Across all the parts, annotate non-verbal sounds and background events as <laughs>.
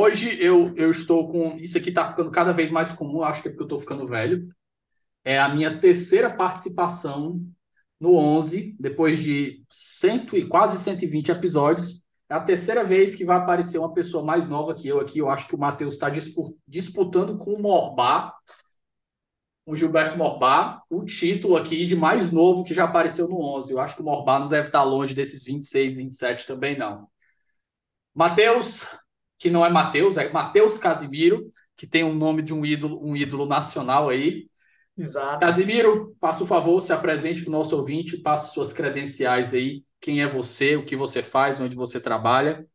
Hoje eu, eu estou com. Isso aqui está ficando cada vez mais comum, acho que é porque eu estou ficando velho. É a minha terceira participação no 11, depois de cento e quase 120 episódios. É a terceira vez que vai aparecer uma pessoa mais nova que eu aqui. Eu acho que o Matheus está disputando com o Morbá, o Gilberto Morbá, o título aqui de mais novo que já apareceu no 11. Eu acho que o Morbá não deve estar longe desses 26, 27 também, não. Matheus, que não é Matheus, é Matheus Casimiro, que tem um nome de um ídolo, um ídolo nacional aí. Exato. Casimiro, faça o favor, se apresente para o nosso ouvinte, passe suas credenciais aí, quem é você, o que você faz, onde você trabalha.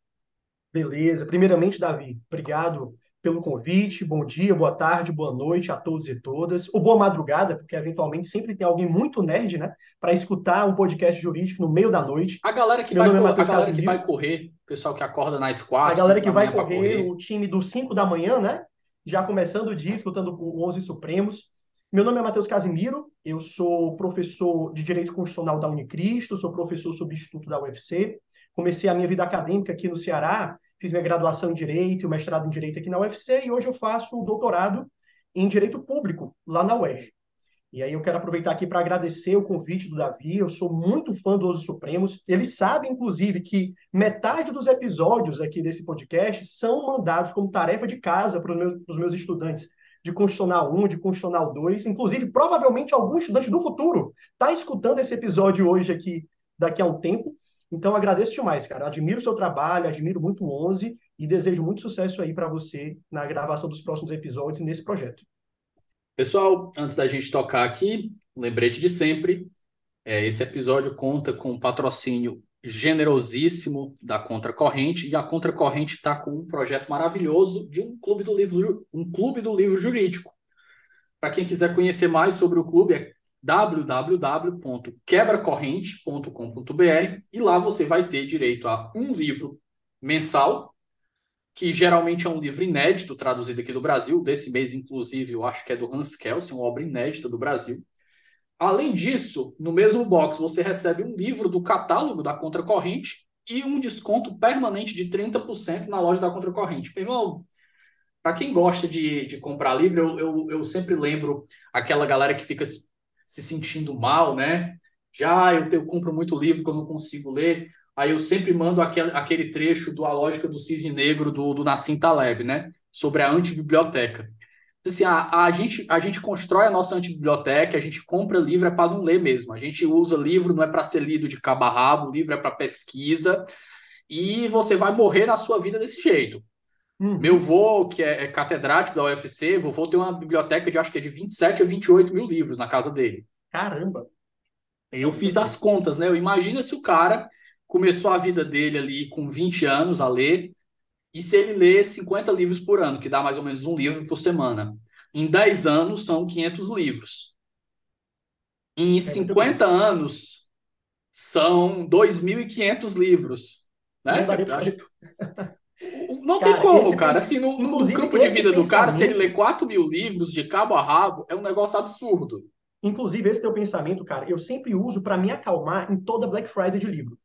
Beleza. Primeiramente, Davi, obrigado pelo convite. Bom dia, boa tarde, boa noite a todos e todas. Ou boa madrugada, porque eventualmente sempre tem alguém muito nerd, né? Para escutar um podcast jurídico no meio da noite. A galera que, vai, é a galera que vai correr, o pessoal que acorda nas quatro. A galera que vai correr, correr, o time dos 5 da manhã, né? Já começando o dia, escutando o 11 Supremos. Meu nome é Matheus Casimiro, eu sou professor de Direito Constitucional da Unicristo, sou professor substituto da UFC. Comecei a minha vida acadêmica aqui no Ceará, fiz minha graduação em Direito e o mestrado em Direito aqui na UFC e hoje eu faço o doutorado em Direito Público lá na UERJ. E aí eu quero aproveitar aqui para agradecer o convite do Davi, eu sou muito fã do Os Supremos. Ele sabe, inclusive, que metade dos episódios aqui desse podcast são mandados como tarefa de casa para os meus, meus estudantes de Constitucional 1, de Constitucional 2. Inclusive, provavelmente algum estudante do futuro está escutando esse episódio hoje aqui, daqui a um tempo. Então, agradeço demais, cara. Admiro o seu trabalho, admiro muito o 11 e desejo muito sucesso aí para você na gravação dos próximos episódios nesse projeto. Pessoal, antes da gente tocar aqui, um lembrete de sempre. É, esse episódio conta com o patrocínio generosíssimo da Contracorrente e a Contracorrente está com um projeto maravilhoso de um clube do livro, um clube do livro jurídico. Para quem quiser conhecer mais sobre o clube é www.quebracorrente.com.br e lá você vai ter direito a um livro mensal, que geralmente é um livro inédito traduzido aqui do Brasil, desse mês inclusive, eu acho que é do Hans Kelsen, uma obra inédita do Brasil Além disso, no mesmo box você recebe um livro do catálogo da Contracorrente e um desconto permanente de 30% na loja da Contracorrente. Meu irmão, para quem gosta de, de comprar livro, eu, eu, eu, sempre lembro aquela galera que fica se, se sentindo mal, né? Já eu, eu compro muito livro que eu não consigo ler. Aí eu sempre mando aquele, aquele trecho do A Lógica do Cisne Negro do, do Nassim Taleb, né? Sobre a antibiblioteca assim, a, a, gente, a gente constrói a nossa antibiblioteca, a gente compra livro é para não ler mesmo. A gente usa livro não é para ser lido de cabo a rabo, livro é para pesquisa, e você vai morrer na sua vida desse jeito. Uhum. Meu vô, que é, é, catedrático da UFC, vovô tem uma biblioteca de acho que é de 27 a 28 mil livros na casa dele. Caramba! Eu fiz as contas, né? Imagina se o cara começou a vida dele ali com 20 anos a ler, e se ele lê 50 livros por ano, que dá mais ou menos um livro por semana, em 10 anos são 500 livros. Em 50 é anos são 2.500 livros. Né? Não, acho... <laughs> não cara, tem como, cara. Assim, no, no campo de vida do cara, se ele lê 4 mil livros de cabo a rabo, é um negócio absurdo. Inclusive, esse teu pensamento, cara, eu sempre uso para me acalmar em toda Black Friday de livro.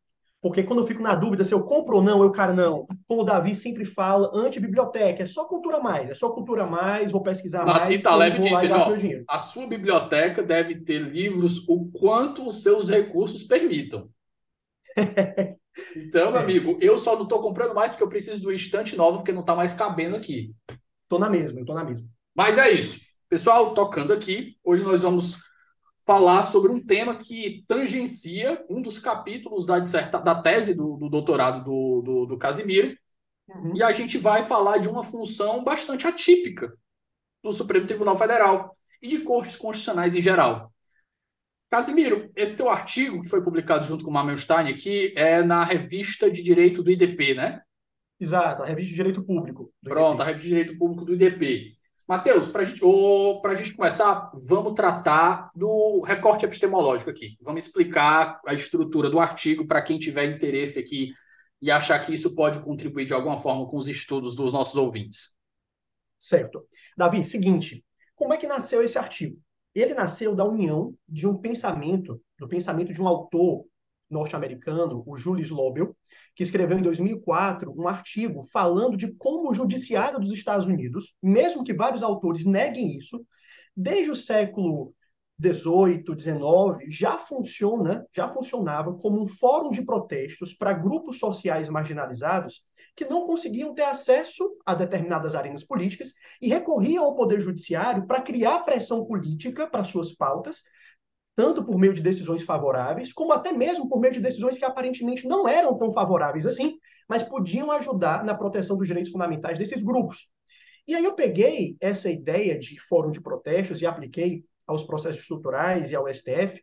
Porque quando eu fico na dúvida se eu compro ou não, eu, cara, não. Como o Davi sempre fala, anti-biblioteca, é só cultura mais, é só cultura mais, vou pesquisar Nassim mais. Taleb disse, não, a sua biblioteca deve ter livros o quanto os seus recursos permitam. <laughs> Então, meu amigo, eu só não estou comprando mais porque eu preciso do estante novo, porque não está mais cabendo aqui. Tô na mesma, eu tô na mesma. Mas é isso. Pessoal, tocando aqui, hoje nós vamos falar sobre um tema que tangencia um dos capítulos da, disserta, da tese do, do doutorado do, do, do Casimiro. Uhum. E a gente vai falar de uma função bastante atípica do Supremo Tribunal Federal e de cortes constitucionais em geral. Casimiro, esse teu artigo, que foi publicado junto com o Mamelstein aqui, é na revista de direito do IDP, né? Exato, a revista de direito público. Pronto, IDP. a revista de direito público do IDP. Matheus, para gente, a gente começar, vamos tratar do recorte epistemológico aqui. Vamos explicar a estrutura do artigo para quem tiver interesse aqui e achar que isso pode contribuir de alguma forma com os estudos dos nossos ouvintes. Certo. Davi, seguinte, como é que nasceu esse artigo? Ele nasceu da união de um pensamento, do pensamento de um autor norte-americano, o Julius Lobel, que escreveu em 2004 um artigo falando de como o judiciário dos Estados Unidos, mesmo que vários autores neguem isso, desde o século 18, 19, já funciona, já funcionava como um fórum de protestos para grupos sociais marginalizados que não conseguiam ter acesso a determinadas arenas políticas e recorriam ao poder judiciário para criar pressão política para suas pautas, tanto por meio de decisões favoráveis, como até mesmo por meio de decisões que aparentemente não eram tão favoráveis assim, mas podiam ajudar na proteção dos direitos fundamentais desses grupos. E aí eu peguei essa ideia de fórum de protestos e apliquei aos processos estruturais e ao STF,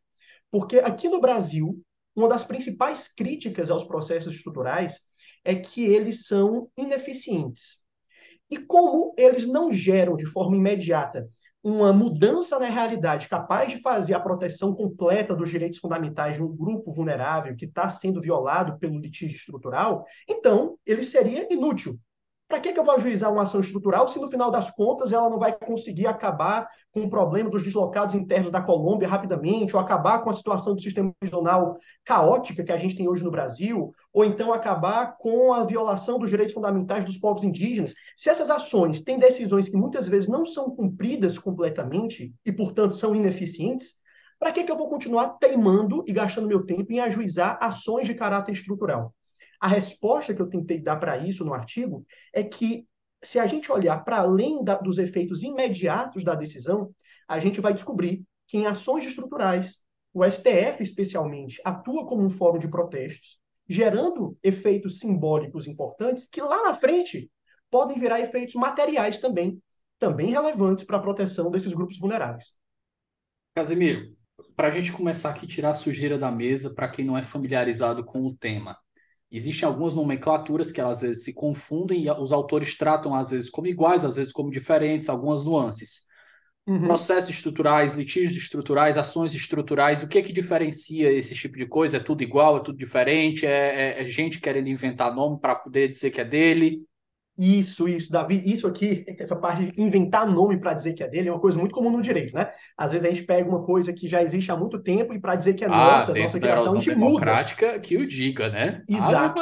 porque aqui no Brasil, uma das principais críticas aos processos estruturais é que eles são ineficientes. E como eles não geram de forma imediata uma mudança na realidade capaz de fazer a proteção completa dos direitos fundamentais de um grupo vulnerável que está sendo violado pelo litígio estrutural, então ele seria inútil. Para que, que eu vou ajuizar uma ação estrutural se, no final das contas, ela não vai conseguir acabar com o problema dos deslocados internos da Colômbia rapidamente, ou acabar com a situação do sistema prisional caótica que a gente tem hoje no Brasil, ou então acabar com a violação dos direitos fundamentais dos povos indígenas? Se essas ações têm decisões que muitas vezes não são cumpridas completamente e, portanto, são ineficientes, para que, que eu vou continuar teimando e gastando meu tempo em ajuizar ações de caráter estrutural? A resposta que eu tentei dar para isso no artigo é que, se a gente olhar para além da, dos efeitos imediatos da decisão, a gente vai descobrir que em ações estruturais, o STF, especialmente, atua como um fórum de protestos, gerando efeitos simbólicos importantes que lá na frente podem virar efeitos materiais também, também relevantes para a proteção desses grupos vulneráveis. Casimiro, para a gente começar aqui tirar a sujeira da mesa para quem não é familiarizado com o tema, Existem algumas nomenclaturas que às vezes se confundem e os autores tratam às vezes como iguais, às vezes como diferentes, algumas nuances. Uhum. Processos estruturais, litígios estruturais, ações estruturais, o que é que diferencia esse tipo de coisa? É tudo igual, é tudo diferente? É, é, é gente querendo inventar nome para poder dizer que é dele? Isso, isso, Davi, isso aqui, essa parte de inventar nome para dizer que é dele é uma coisa muito comum no direito, né? Às vezes a gente pega uma coisa que já existe há muito tempo e para dizer que é ah, nossa, nossa criação, a gente democrática muda. que o diga, né? Exato.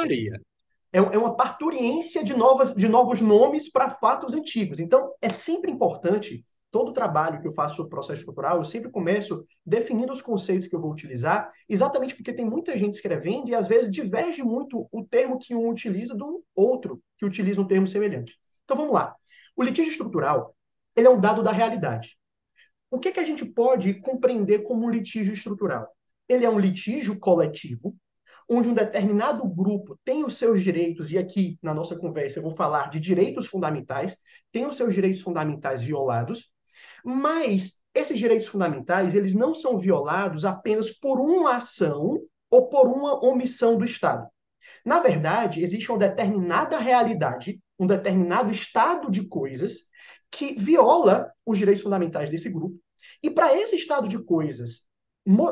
É, é uma parturiência de, novas, de novos nomes para fatos antigos. Então, é sempre importante todo o trabalho que eu faço sobre processo estrutural, eu sempre começo definindo os conceitos que eu vou utilizar, exatamente porque tem muita gente escrevendo e às vezes diverge muito o termo que um utiliza do outro que utiliza um termo semelhante. Então vamos lá. O litígio estrutural, ele é um dado da realidade. O que, que a gente pode compreender como um litígio estrutural? Ele é um litígio coletivo, onde um determinado grupo tem os seus direitos, e aqui na nossa conversa eu vou falar de direitos fundamentais, tem os seus direitos fundamentais violados, mas esses direitos fundamentais, eles não são violados apenas por uma ação ou por uma omissão do Estado. Na verdade, existe uma determinada realidade, um determinado estado de coisas que viola os direitos fundamentais desse grupo. E para esse estado de coisas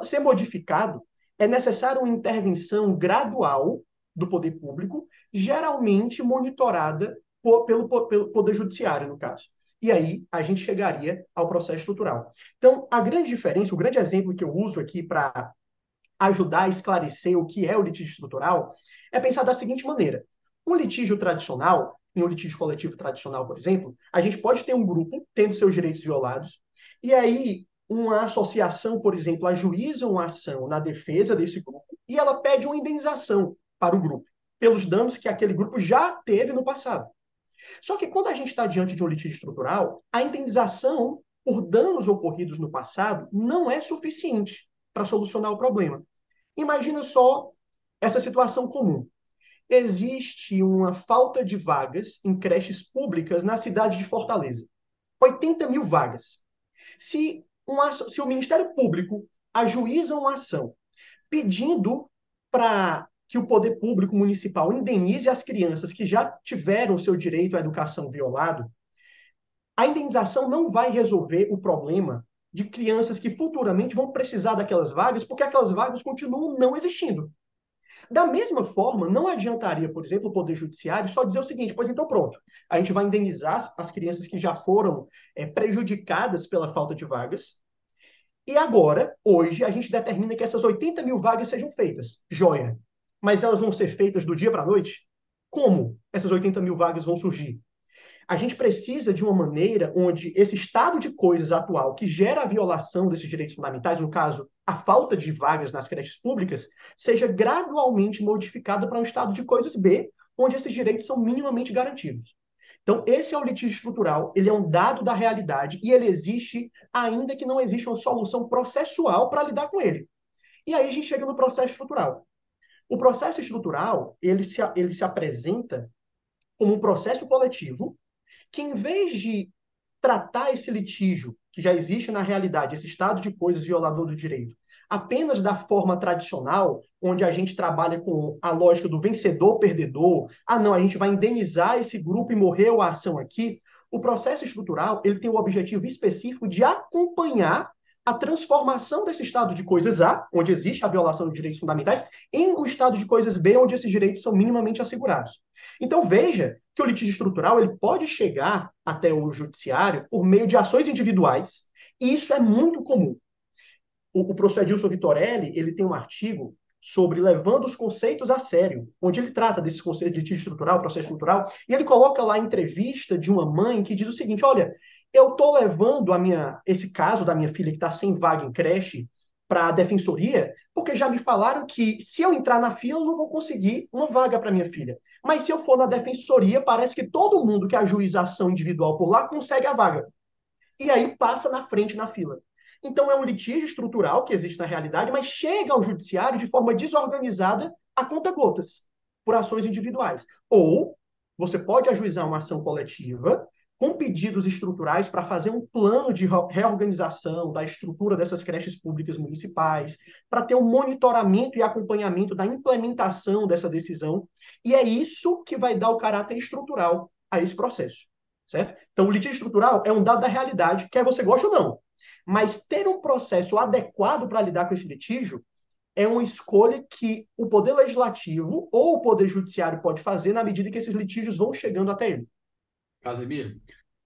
ser modificado, é necessário uma intervenção gradual do poder público, geralmente monitorada por, pelo, pelo Poder Judiciário, no caso. E aí a gente chegaria ao processo estrutural. Então, a grande diferença, o grande exemplo que eu uso aqui para ajudar a esclarecer o que é o litígio estrutural é pensar da seguinte maneira: um litígio tradicional, em um litígio coletivo tradicional, por exemplo, a gente pode ter um grupo tendo seus direitos violados, e aí uma associação, por exemplo, ajuiza uma ação na defesa desse grupo e ela pede uma indenização para o grupo, pelos danos que aquele grupo já teve no passado. Só que quando a gente está diante de um litígio estrutural, a indenização por danos ocorridos no passado não é suficiente para solucionar o problema. Imagina só essa situação comum. Existe uma falta de vagas em creches públicas na cidade de Fortaleza. 80 mil vagas. Se, uma, se o Ministério Público ajuiza uma ação pedindo para que o poder público municipal indenize as crianças que já tiveram seu direito à educação violado, a indenização não vai resolver o problema de crianças que futuramente vão precisar daquelas vagas, porque aquelas vagas continuam não existindo. Da mesma forma, não adiantaria, por exemplo, o Poder Judiciário só dizer o seguinte: pois então pronto, a gente vai indenizar as crianças que já foram é, prejudicadas pela falta de vagas. E agora, hoje, a gente determina que essas 80 mil vagas sejam feitas. Joia. Mas elas vão ser feitas do dia para a noite? Como essas 80 mil vagas vão surgir? A gente precisa de uma maneira onde esse estado de coisas atual, que gera a violação desses direitos fundamentais, no caso, a falta de vagas nas creches públicas, seja gradualmente modificado para um estado de coisas B, onde esses direitos são minimamente garantidos. Então, esse é o litígio estrutural, ele é um dado da realidade e ele existe, ainda que não exista uma solução processual para lidar com ele. E aí a gente chega no processo estrutural. O processo estrutural, ele se, ele se apresenta como um processo coletivo que em vez de tratar esse litígio que já existe na realidade, esse estado de coisas violador do direito, apenas da forma tradicional, onde a gente trabalha com a lógica do vencedor-perdedor, ah, não, a gente vai indenizar esse grupo e morreu a ação aqui, o processo estrutural ele tem o objetivo específico de acompanhar a transformação desse estado de coisas A, onde existe a violação de direitos fundamentais, em o um estado de coisas B, onde esses direitos são minimamente assegurados. Então veja que o litígio estrutural ele pode chegar até o judiciário por meio de ações individuais, e isso é muito comum. O, o professor Edilson Vitorelli ele tem um artigo sobre levando os conceitos a sério, onde ele trata desse conceito de litígio estrutural, processo estrutural, e ele coloca lá a entrevista de uma mãe que diz o seguinte: olha, eu estou levando a minha, esse caso da minha filha que está sem vaga em creche para a defensoria, porque já me falaram que se eu entrar na fila, eu não vou conseguir uma vaga para minha filha. Mas se eu for na defensoria, parece que todo mundo que ajuiza ação individual por lá consegue a vaga. E aí passa na frente na fila. Então é um litígio estrutural que existe na realidade, mas chega ao judiciário de forma desorganizada a conta gotas, por ações individuais. Ou você pode ajuizar uma ação coletiva com pedidos estruturais para fazer um plano de reorganização da estrutura dessas creches públicas municipais, para ter um monitoramento e acompanhamento da implementação dessa decisão, e é isso que vai dar o caráter estrutural a esse processo, certo? Então, o litígio estrutural é um dado da realidade, quer você goste ou não. Mas ter um processo adequado para lidar com esse litígio é uma escolha que o poder legislativo ou o poder judiciário pode fazer na medida que esses litígios vão chegando até ele. Casimiro,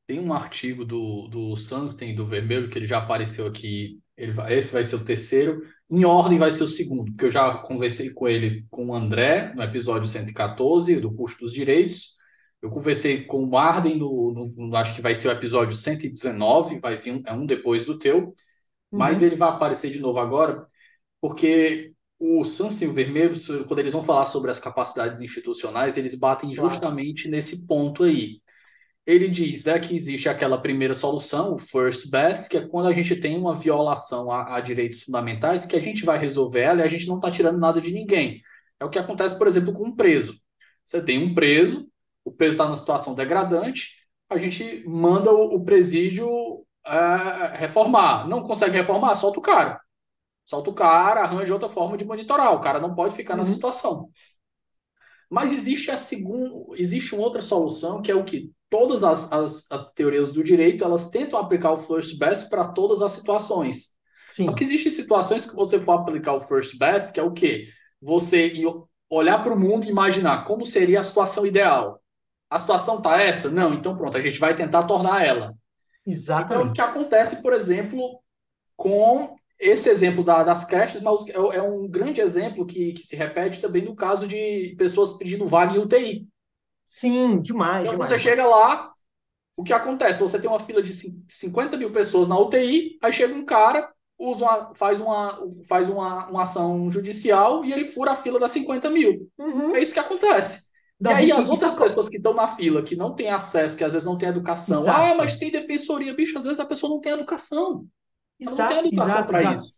tem um artigo do, do Sunstein, do Vermelho, que ele já apareceu aqui. Ele vai, esse vai ser o terceiro. Em ordem vai ser o segundo, porque eu já conversei com ele, com o André, no episódio 114, do Custo dos Direitos. Eu conversei com o Marden, no, no, acho que vai ser o episódio 119, vai vir um, é um depois do teu. Uhum. Mas ele vai aparecer de novo agora, porque o Sunstein e o Vermelho, quando eles vão falar sobre as capacidades institucionais, eles batem justamente claro. nesse ponto aí ele diz né, que existe aquela primeira solução, o first best, que é quando a gente tem uma violação a, a direitos fundamentais, que a gente vai resolver ela e a gente não está tirando nada de ninguém. É o que acontece, por exemplo, com um preso. Você tem um preso, o preso está numa situação degradante, a gente manda o, o presídio é, reformar. Não consegue reformar, solta o cara. Solta o cara, arranja outra forma de monitorar. O cara não pode ficar uhum. nessa situação. Mas existe a segunda, existe uma outra solução que é o que todas as, as, as, teorias do direito elas tentam aplicar o first best para todas as situações. Sim. Só que existem situações que você pode aplicar o first best, que é o quê? Você olhar para o mundo e imaginar como seria a situação ideal. A situação tá essa? Não, então pronto, a gente vai tentar tornar ela. Exatamente. Então, o que acontece, por exemplo, com esse exemplo da, das creches, mas é, é um grande exemplo que, que se repete também no caso de pessoas pedindo vaga em UTI. Sim, demais. Então demais. você chega lá, O que acontece? Você tem uma fila de 50 mil pessoas na UTI, aí chega um cara, usa uma, faz, uma, faz uma, uma ação judicial e ele fura a fila das 50 mil. Uhum. É isso que acontece. Davi, e aí as outras pessoas que estão na fila, que não têm acesso, que às vezes não têm educação, exato. ah, mas tem defensoria, bicho, às vezes a pessoa não tem educação. Exato, não tem para isso.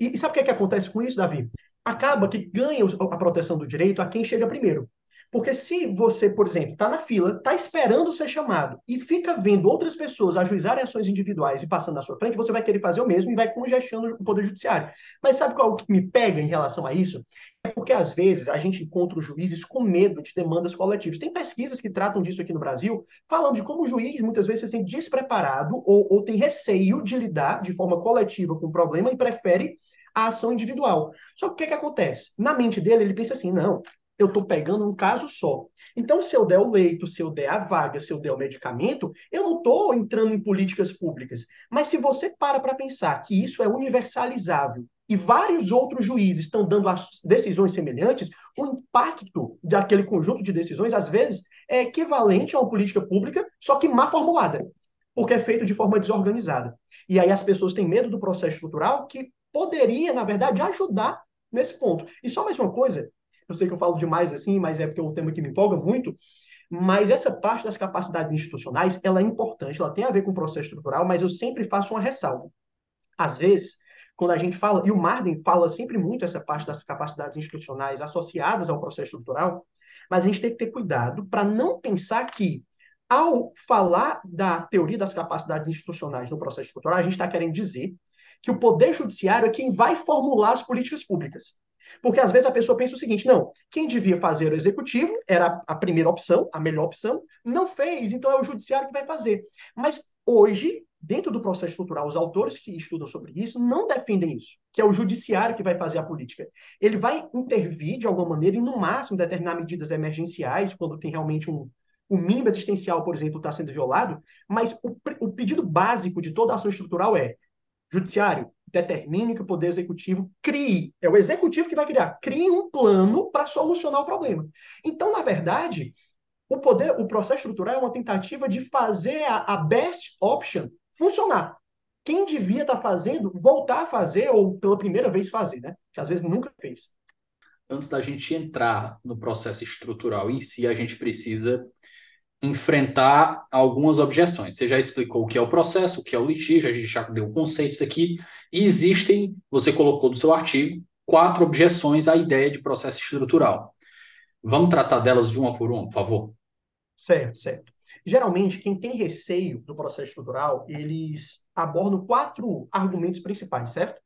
E, e sabe o que, é que acontece com isso, Davi? Acaba que ganha a proteção do direito a quem chega primeiro. Porque se você, por exemplo, está na fila, está esperando ser chamado e fica vendo outras pessoas ajuizarem ações individuais e passando na sua frente, você vai querer fazer o mesmo e vai congestionando o Poder Judiciário. Mas sabe qual que me pega em relação a isso? É porque, às vezes, a gente encontra os juízes com medo de demandas coletivas. Tem pesquisas que tratam disso aqui no Brasil, falando de como o juiz, muitas vezes, se sente despreparado ou, ou tem receio de lidar de forma coletiva com o problema e prefere a ação individual. Só que o que, que acontece? Na mente dele, ele pensa assim: não, eu estou pegando um caso só. Então, se eu der o leito, se eu der a vaga, se eu der o medicamento, eu não estou entrando em políticas públicas. Mas se você para para pensar que isso é universalizável e vários outros juízes estão dando decisões semelhantes, o impacto daquele conjunto de decisões, às vezes, é equivalente a uma política pública, só que má formulada, porque é feito de forma desorganizada. E aí as pessoas têm medo do processo estrutural que poderia, na verdade, ajudar nesse ponto. E só mais uma coisa, eu sei que eu falo demais assim, mas é porque é um tema que me empolga muito. Mas essa parte das capacidades institucionais, ela é importante, ela tem a ver com o processo estrutural, mas eu sempre faço uma ressalva. Às vezes, quando a gente fala, e o Marden fala sempre muito essa parte das capacidades institucionais associadas ao processo estrutural, mas a gente tem que ter cuidado para não pensar que, ao falar da teoria das capacidades institucionais no processo estrutural, a gente está querendo dizer que o Poder Judiciário é quem vai formular as políticas públicas. Porque às vezes a pessoa pensa o seguinte: não, quem devia fazer o executivo era a primeira opção, a melhor opção, não fez, então é o judiciário que vai fazer. Mas hoje, dentro do processo estrutural, os autores que estudam sobre isso não defendem isso, que é o judiciário que vai fazer a política. Ele vai intervir de alguma maneira e, no máximo, determinar medidas emergenciais, quando tem realmente um, o mínimo existencial, por exemplo, está sendo violado, mas o, o, pedido básico de toda ação estrutural é Judiciário, determine que o Poder Executivo crie, é o Executivo que vai criar, crie um plano para solucionar o problema. Então, na verdade, o poder, o processo estrutural é uma tentativa de fazer a, a best option funcionar. Quem devia estar tá fazendo, voltar a fazer, ou pela primeira vez fazer, né? Que às vezes nunca fez. Antes da gente entrar no processo estrutural em si, a gente precisa enfrentar algumas objeções. Você já explicou o que é o processo, o que é o litígio, a gente já deu conceitos aqui, e existem, você colocou no seu artigo, quatro objeções à ideia de processo estrutural. Vamos tratar delas de uma por uma, por favor? Certo, certo. Geralmente, quem tem receio do processo estrutural, eles abordam quatro argumentos principais, certo?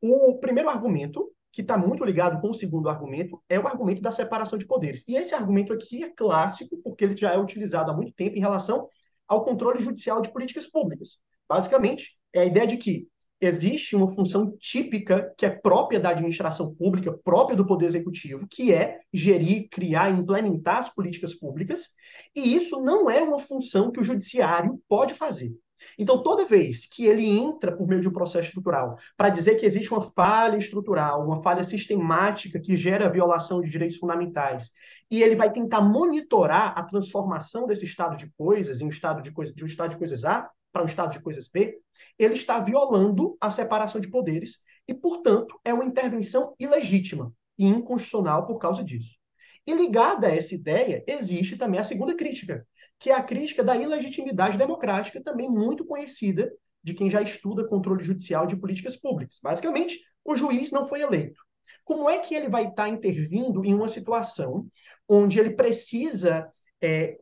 O primeiro argumento que está muito ligado com o segundo argumento, é o argumento da separação de poderes. E esse argumento aqui é clássico, porque ele já é utilizado há muito tempo em relação ao controle judicial de políticas públicas. Basicamente, é a ideia de que existe uma função típica que é própria da administração pública, própria do poder executivo, que é gerir, criar implementar as políticas públicas, e isso não é uma função que o judiciário pode fazer. Então, toda vez que ele entra por meio de um processo estrutural para dizer que existe uma falha estrutural, uma falha sistemática que gera violação de direitos fundamentais, e ele vai tentar monitorar a transformação desse estado de coisas em um estado de, coisa, de um estado de coisas A para um estado de coisas B, ele está violando a separação de poderes e, portanto, é uma intervenção ilegítima e inconstitucional por causa disso. E ligada a essa ideia, existe também a segunda crítica, que é a crítica da ilegitimidade democrática, também muito conhecida de quem já estuda controle judicial de políticas públicas. Basicamente, o juiz não foi eleito. Como é que ele vai estar intervindo em uma situação onde ele precisa é,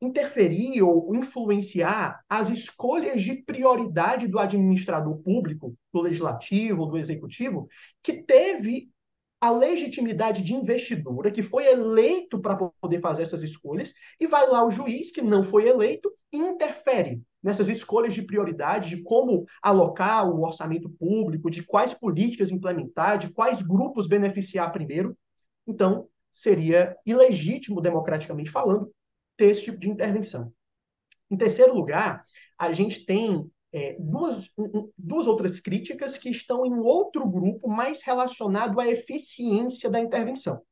interferir ou influenciar as escolhas de prioridade do administrador público, do legislativo do executivo, que teve a legitimidade de investidura, que foi eleito para poder fazer essas escolhas, e vai lá o juiz, que não foi eleito, e interfere nessas escolhas de prioridade, de como alocar o orçamento público, de quais políticas implementar, de quais grupos beneficiar primeiro. Então, seria ilegítimo, democraticamente falando, ter esse tipo de intervenção. Em terceiro lugar, a gente tem é, duas, duas outras críticas que estão em outro grupo mais relacionado à eficiência da intervenção.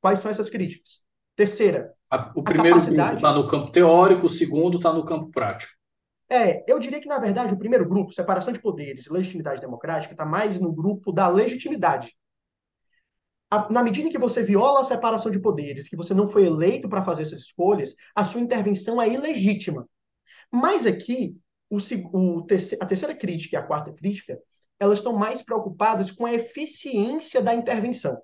Quais são essas críticas? Terceira, A, o primeiro capacidade... está no campo teórico, o segundo está no campo prático. É, eu diria que, na verdade, o primeiro grupo, separação de poderes e legitimidade democrática, está mais no grupo da legitimidade. A, na medida em que você viola a separação de poderes, que você não foi eleito para fazer essas escolhas, a sua intervenção é ilegítima. Mas aqui, o, o, a terceira crítica e a quarta crítica, elas estão mais preocupadas com a eficiência da intervenção.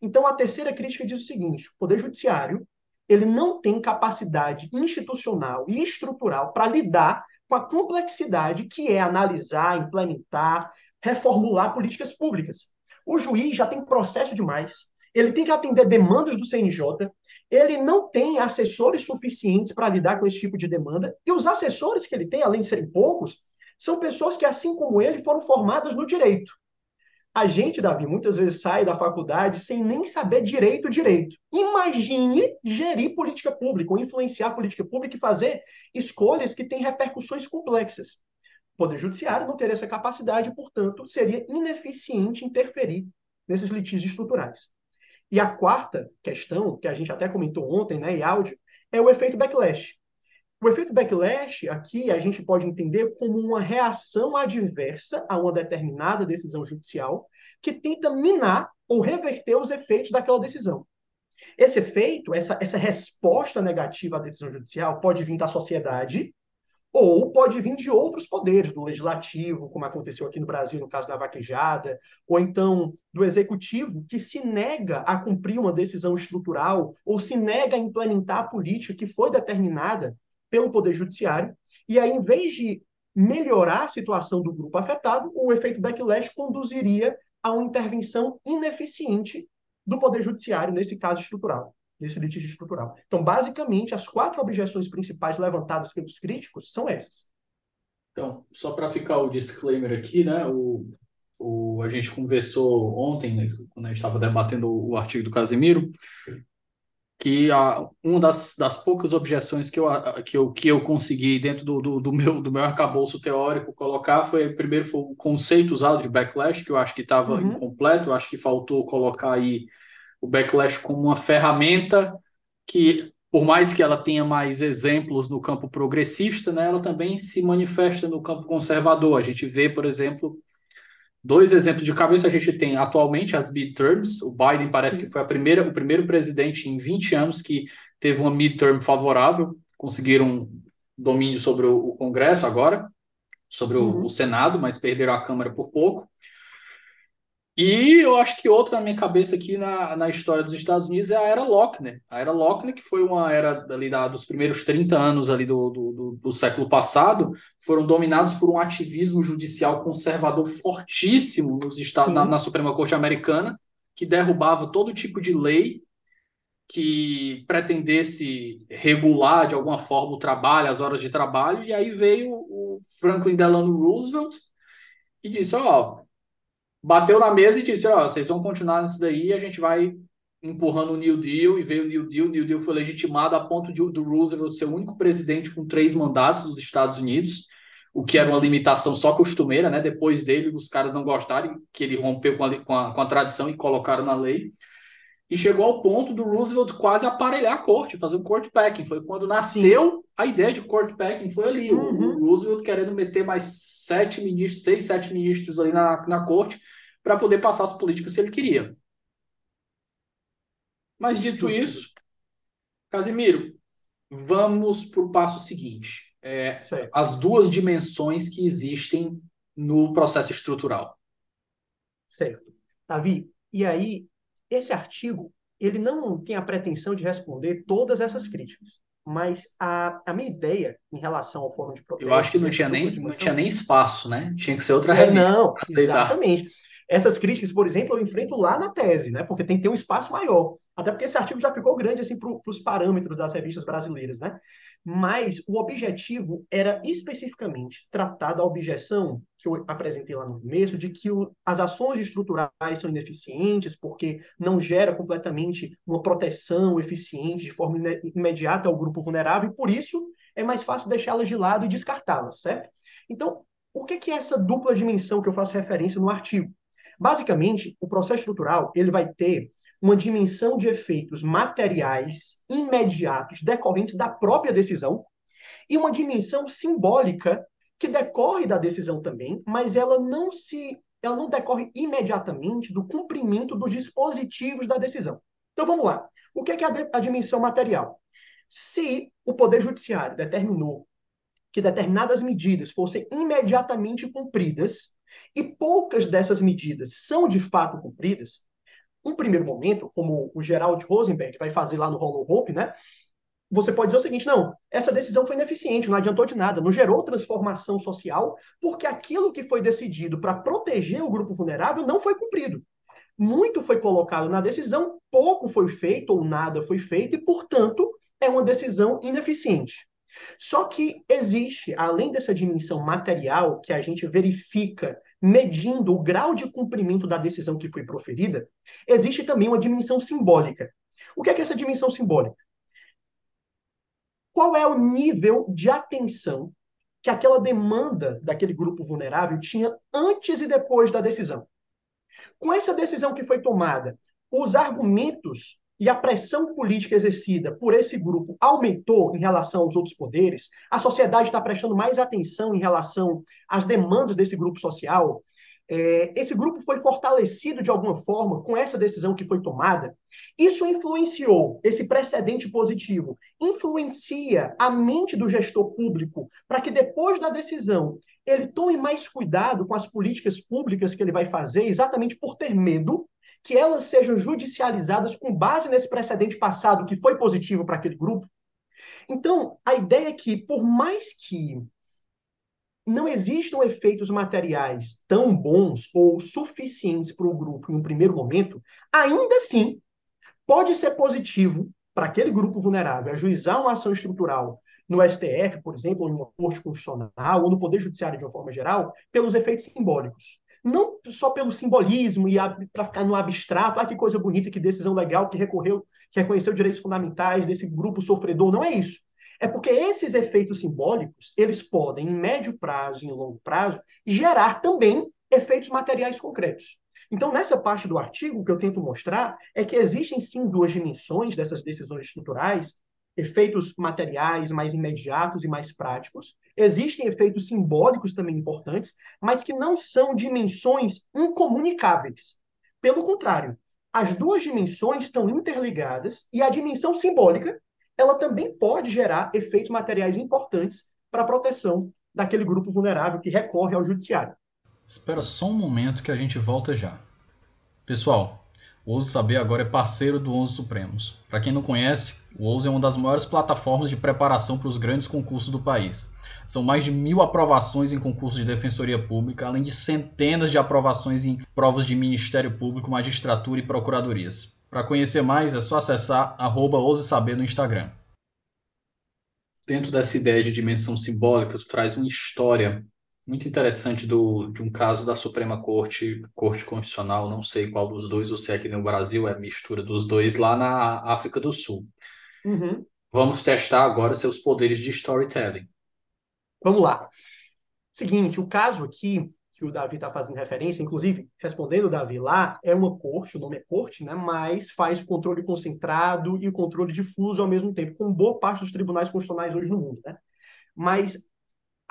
Então, a terceira crítica diz o seguinte: o Poder Judiciário ele não tem capacidade institucional e estrutural para lidar com a complexidade que é analisar, implementar, reformular políticas públicas. O juiz já tem processo demais, ele tem que atender demandas do CNJ, ele não tem assessores suficientes para lidar com esse tipo de demanda, e os assessores que ele tem, além de serem poucos, são pessoas que, assim como ele, foram formadas no direito. A gente, Davi, muitas vezes sai da faculdade sem nem saber direito direito. Imagine gerir política pública, ou influenciar política pública e fazer escolhas que têm repercussões complexas. O Poder Judiciário não teria essa capacidade, portanto, seria ineficiente interferir nesses litígios estruturais. E a quarta questão, que a gente até comentou ontem, né, em áudio, é o efeito backlash. O efeito backlash aqui a gente pode entender como uma reação adversa a uma determinada decisão judicial que tenta minar ou reverter os efeitos daquela decisão. Esse efeito, essa, essa resposta negativa à decisão judicial pode vir da sociedade ou pode vir de outros poderes, do legislativo, como aconteceu aqui no Brasil no caso da vaquejada, ou então do executivo, que se nega a cumprir uma decisão estrutural ou se nega a implementar a política que foi determinada pelo Poder Judiciário, e aí, em vez de melhorar a situação do grupo afetado, o efeito backlash conduziria a uma intervenção ineficiente do Poder Judiciário, nesse caso estrutural, nesse litígio estrutural. Então, basicamente, as quatro objeções principais levantadas pelos críticos são essas. Então, só para ficar o disclaimer aqui, né? O, o, a gente conversou ontem, né, quando a gente estava debatendo o, artigo do Casemiro, que a, uma das, das poucas objeções que eu, que eu, que eu consegui dentro do, do, do meu, do meu arcabouço teórico colocar foi, primeiro, foi o conceito usado de backlash, que eu acho que estava uhum. incompleto, eu acho que faltou colocar aí o backlash como uma ferramenta que, por mais que ela tenha mais exemplos no campo progressista, né, ela também se manifesta no campo conservador. A gente vê, por exemplo, Dois exemplos de cabeça a gente tem atualmente as midterms. O Biden parece Sim. que foi a primeira, o primeiro presidente em 20 anos que teve uma midterm favorável, conseguiram domínio sobre o, Congresso agora, sobre uhum. o, o Senado, mas perderam a Câmara por pouco. E eu acho que outra na minha cabeça aqui na, na história dos Estados Unidos é a era Lochner. A era Lochner, que foi uma era ali da, dos primeiros 30 anos ali do, do, do, do, século passado, foram dominados por um ativismo judicial conservador fortíssimo nos estados, na, na, Suprema Corte Americana, que derrubava todo tipo de lei que pretendesse regular de alguma forma o trabalho, as horas de trabalho. E aí veio o Franklin Delano Roosevelt e disse, ó, bateu na mesa e disse: Ó, vocês vão continuar nisso daí, a gente vai empurrando o New Deal e veio o New Deal. O New Deal foi legitimado a ponto de, do Roosevelt ser o único presidente com três mandatos dos Estados Unidos, o que era uma limitação só costumeira, né? Depois dele, os caras não gostaram que ele rompeu com a, com a, com a tradição e colocaram na lei. E chegou ao ponto do Roosevelt quase aparelhar a corte, fazer um court packing. Foi quando nasceu Sim. a ideia de court packing, foi ali. Uhum. O Roosevelt querendo meter mais sete ministros, seis, sete ministros ali na, na corte, para poder passar as políticas se ele queria. Mas dito isso, Casimiro, vamos para o passo seguinte. É, as duas dimensões que existem no processo estrutural. Certo. Davi, e aí esse artigo, ele não tem a pretensão de responder todas essas críticas, mas a, a minha ideia em relação ao fórum de protesto... Eu acho que não tinha, nem, não tinha nem espaço, né? Tinha que ser outra é, revista. Não, exatamente. Essas críticas, por exemplo, eu enfrento lá na tese, né? Porque tem que ter um espaço maior. Até porque esse artigo já ficou grande assim para os parâmetros das revistas brasileiras, né? Mas o objetivo era especificamente tratar da objeção que eu apresentei lá no começo, de que o, as ações estruturais são ineficientes porque não gera completamente uma proteção eficiente de forma imediata ao grupo vulnerável e por isso é mais fácil deixá-las de lado e descartá-las, certo? Então, o que é essa dupla dimensão que eu faço referência no artigo? Basicamente, o processo estrutural ele vai ter uma dimensão de efeitos materiais imediatos decorrentes da própria decisão e uma dimensão simbólica que decorre da decisão também, mas ela não se ela não decorre imediatamente do cumprimento dos dispositivos da decisão. Então vamos lá. O que é, a, a dimensão material? Se o Poder Judiciário determinou que determinadas medidas fossem imediatamente cumpridas e poucas dessas medidas são de fato cumpridas, um primeiro momento, como o Gerald Rosenberg vai fazer lá no Hollow Hope, né? Você pode dizer o seguinte: não, essa decisão foi ineficiente, não adiantou de nada, não gerou transformação social, porque aquilo que foi decidido para proteger o grupo vulnerável não foi cumprido. Muito foi colocado na decisão, pouco foi feito ou nada foi feito, e, portanto, é uma decisão ineficiente. Só que existe, além dessa dimensão material que a gente verifica medindo o grau de cumprimento da decisão que foi proferida, existe também uma dimensão simbólica. O que é, que é essa dimensão simbólica? Qual é o nível de atenção que aquela demanda daquele grupo vulnerável tinha antes e depois da decisão? Com essa decisão que foi tomada, os argumentos e a pressão política exercida por esse grupo aumentou em relação aos outros poderes, a sociedade está prestando mais atenção em relação às demandas desse grupo social, é, esse grupo foi fortalecido de alguma forma com essa decisão que foi tomada. Isso influenciou, esse precedente positivo, influencia a mente do gestor público para que depois da decisão ele tome mais cuidado com as políticas públicas que ele vai fazer, exatamente por ter medo que elas sejam judicializadas com base nesse precedente passado que foi positivo para aquele grupo. Então, a ideia é que, por mais que não existam efeitos materiais tão bons ou suficientes para o grupo em um primeiro momento, ainda assim pode ser positivo para aquele grupo vulnerável ajuizar uma ação estrutural no STF, por exemplo, ou em uma corte constitucional, ou no Poder Judiciário de uma forma geral, pelos efeitos simbólicos. Não só pelo simbolismo e para ficar no abstrato, ah, que coisa bonita, que decisão legal, que recorreu, que reconheceu direitos fundamentais desse grupo sofredor, não é isso. É porque esses efeitos simbólicos, eles podem, em médio prazo e em longo prazo, gerar também efeitos materiais concretos. Então, nessa parte do artigo, o que eu tento mostrar é que existem sim duas dimensões dessas decisões estruturais, efeitos materiais mais imediatos e mais práticos. Existem efeitos simbólicos também importantes, mas que não são dimensões incomunicáveis. Pelo contrário, as duas dimensões estão interligadas e a dimensão simbólica ela também pode gerar efeitos materiais importantes para a proteção daquele grupo vulnerável que recorre ao judiciário. Espera só um momento que a gente volta já. Pessoal, o Ouso Saber agora é parceiro do Onze Supremos. Para quem não conhece, o Ouso é uma das maiores plataformas de preparação para os grandes concursos do país. São mais de mil aprovações em concursos de defensoria pública, além de centenas de aprovações em provas de Ministério Público, magistratura e procuradorias. Para conhecer mais, é só acessar arroba Ouse Saber no Instagram. Dentro dessa ideia de dimensão simbólica, tu traz uma história muito interessante do, de um caso da Suprema Corte, Corte Constitucional, não sei qual dos dois, ou se é aqui no Brasil, é a mistura dos dois, lá na África do Sul. Uhum. Vamos testar agora seus poderes de storytelling. Vamos lá. Seguinte, o caso aqui que o Davi está fazendo referência, inclusive, respondendo o Davi lá, é uma corte, o nome é corte, né? mas faz o controle concentrado e o controle difuso ao mesmo tempo, com boa parte dos tribunais constitucionais hoje no mundo. Né? Mas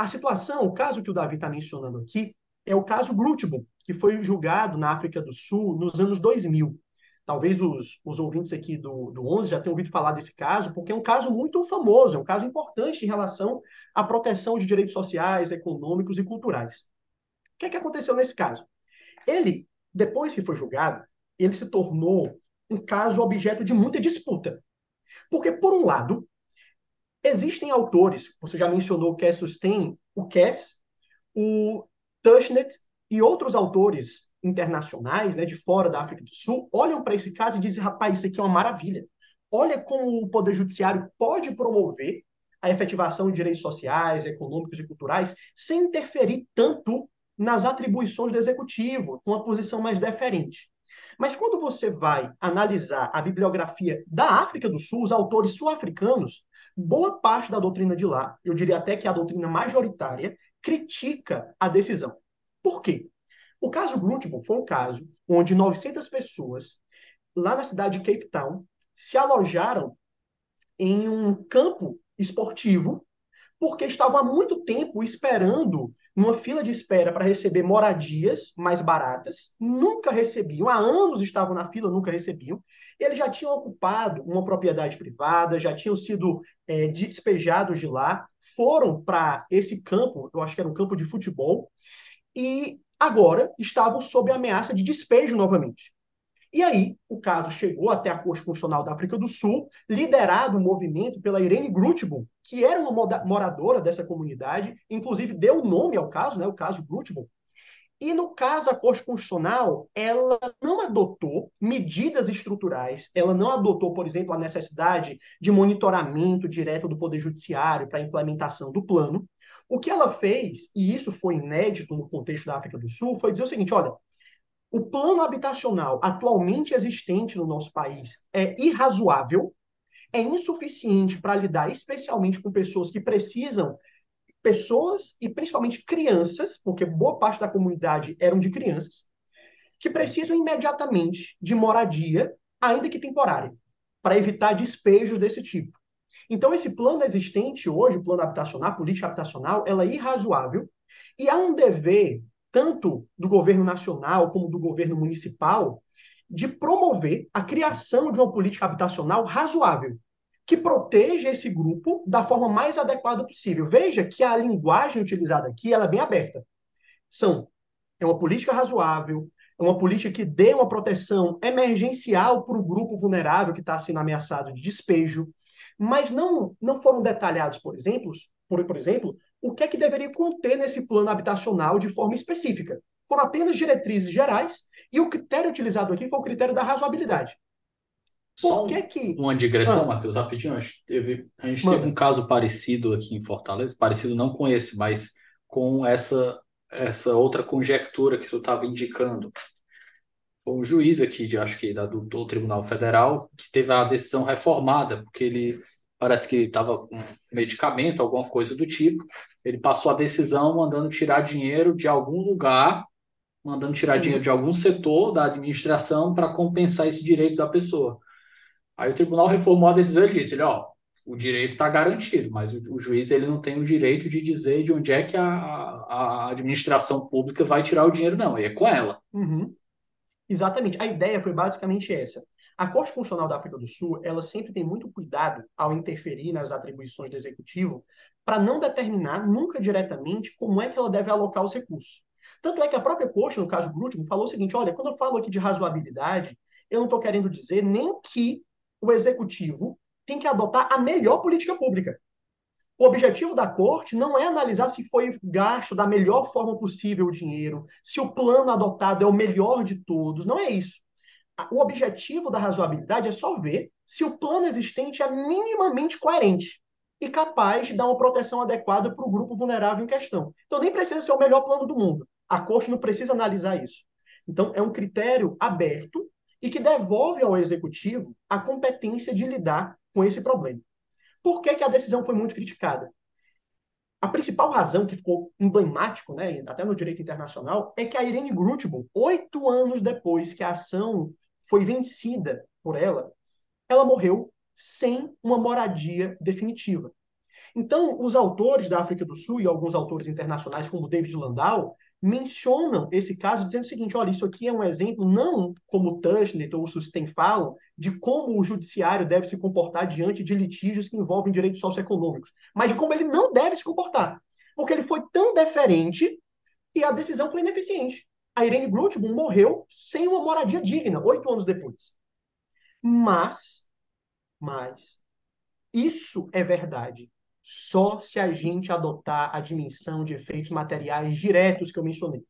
a situação, o caso que o Davi está mencionando aqui, é o caso Glutbo, que foi julgado na África do Sul nos anos 2000. Talvez os, os ouvintes aqui do, do 11 já tenham ouvido falar desse caso, porque é um caso muito famoso, é um caso importante em relação à proteção de direitos sociais, econômicos e culturais que, é que aconteceu nesse caso? Ele, depois que foi julgado, ele se tornou um caso objeto de muita disputa. Porque, por um lado, existem autores, você já mencionou o Cass Sustain, o Cass, o Tushnet e outros autores internacionais, né, de fora da África do Sul, olham para esse caso e dizem, rapaz, isso aqui é uma maravilha. Olha como o Poder Judiciário pode promover a efetivação de direitos sociais, econômicos e culturais sem interferir tanto nas atribuições do executivo, com uma posição mais deferente. Mas quando você vai analisar a bibliografia da África do Sul, os autores sul-africanos, boa parte da doutrina de lá, eu diria até que a doutrina majoritária, critica a decisão. Por quê? O caso Glutbo foi um caso onde 900 pessoas lá na cidade de Cape Town, se alojaram em um campo esportivo, porque estavam há muito tempo esperando numa fila de espera para receber moradias mais baratas, nunca recebiam, há anos estavam na fila, nunca recebiam. Eles já tinham ocupado uma propriedade privada, já tinham sido é, despejados de lá, foram para esse campo, eu acho que era um campo de futebol, e agora estavam sob ameaça de despejo novamente. E aí, o caso chegou até a Corte Constitucional da África do Sul, liderado o movimento pela Irene Grutbum, que era uma moradora dessa comunidade, inclusive deu nome ao caso, né, o caso Grutbum. E no caso, a Corte Constitucional, ela não adotou medidas estruturais, ela não adotou, por exemplo, a necessidade de monitoramento direto do Poder Judiciário para a implementação do plano. O que ela fez, e isso foi inédito no contexto da África do Sul, foi dizer o seguinte: olha, o plano habitacional atualmente existente no nosso país é irrazoável, é insuficiente para lidar especialmente com pessoas que precisam, pessoas e principalmente crianças, porque boa parte da comunidade eram de crianças, que precisam imediatamente de moradia, ainda que temporária, para evitar despejos desse tipo. Então, esse plano existente hoje, o plano habitacional, a política habitacional, ela é irrazoável e há um dever tanto do governo nacional como do governo municipal, de promover a criação de uma política habitacional razoável, que proteja esse grupo da forma mais adequada possível. Veja que a linguagem utilizada aqui ela é bem aberta. São é uma política razoável, é uma política que dê uma proteção emergencial para o grupo vulnerável que está sendo ameaçado de despejo, mas não, não foram detalhados, por exemplo, por, por exemplo, o que é que deveria conter nesse plano habitacional de forma específica. Foram apenas diretrizes gerais e o critério utilizado aqui foi o critério da razoabilidade. Por que que... Uma digressão, ah. Matheus, rapidinho. A gente, teve, a gente teve um caso parecido aqui em Fortaleza, parecido não com esse, mas com essa, essa outra conjectura que tu estava indicando. Foi um juiz aqui, de, acho que da, do, do Tribunal Federal, que teve a decisão reformada, porque ele parece que estava com medicamento, alguma coisa do tipo, ele passou a decisão mandando tirar dinheiro de algum lugar, mandando tirar Sim. dinheiro de algum setor da administração para compensar esse direito da pessoa. Aí o tribunal reformou a decisão e disse: ele, ó, o direito está garantido, mas o, o, juiz ele não tem o direito de dizer de onde é que a, a administração pública vai tirar o dinheiro, não, aí é com ela. Uhum. Exatamente. A ideia foi basicamente essa. A Corte Constitucional da África do Sul, ela sempre tem muito cuidado ao interferir nas atribuições do executivo para não determinar nunca diretamente como é que ela deve alocar os recursos. Tanto é que a própria Corte, no caso Grutman, falou o seguinte: olha, quando eu falo aqui de razoabilidade, eu não estou querendo dizer nem que o executivo tem que adotar a melhor política pública. O objetivo da corte não é analisar se foi gasto da melhor forma possível o dinheiro, se o plano adotado é o melhor de todos. Não é isso o objetivo da razoabilidade é só ver se o plano existente é minimamente coerente e capaz de dar uma proteção adequada para o grupo vulnerável em questão. Então, nem precisa ser o melhor plano do mundo. A corte não precisa analisar isso. Então, é um critério aberto e que devolve ao executivo a competência de lidar com esse problema. Por que, que a decisão foi muito criticada? A principal razão que ficou emblemático, né, até no direito internacional, é que a Irene Grutbum, oito anos depois que a ação foi vencida por ela, ela morreu sem uma moradia definitiva. Então, os autores da África do Sul e alguns autores internacionais, como David Landau, mencionam esse caso dizendo o seguinte: olha, isso aqui é um exemplo, não como Tushnet ou Sustain falam, de como o judiciário deve se comportar diante de litígios que envolvem direitos socioeconômicos, mas de como ele não deve se comportar. Porque ele foi tão deferente e a decisão foi ineficiente a Irene Blutman morreu sem uma moradia digna, oito anos depois. Mas, mas, isso é verdade só se a gente adotar a dimensão de efeitos materiais diretos que eu mencionei.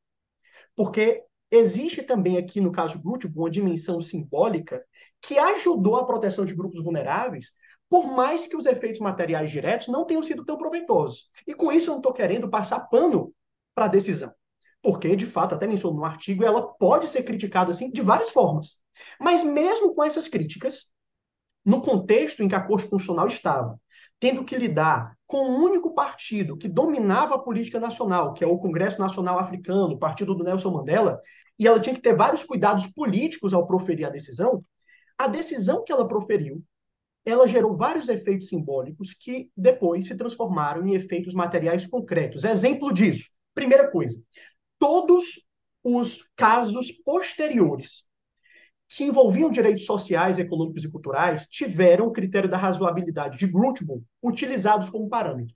Porque existe também aqui, no caso Blutman, uma dimensão simbólica que ajudou a proteção de grupos vulneráveis, por mais que os efeitos materiais diretos não tenham sido tão proveitosos. E com isso eu não estou querendo passar pano para a decisão porque, de fato, até mencionou no artigo, ela pode ser criticada assim de várias formas. Mas mesmo com essas críticas, no contexto em que a Corte Constitucional estava, tendo que lidar com um único partido que dominava a política nacional, que é o Congresso Nacional Africano, o partido do Nelson Mandela, e ela tinha que ter vários cuidados políticos ao proferir a decisão, A decisão que ela proferiu, ela gerou vários efeitos simbólicos que depois se transformaram em efeitos materiais concretos. Exemplo disso, primeira coisa, todos os casos posteriores que envolviam direitos sociais, econômicos e culturais tiveram o critério da razoabilidade de Grutbun utilizados como parâmetro.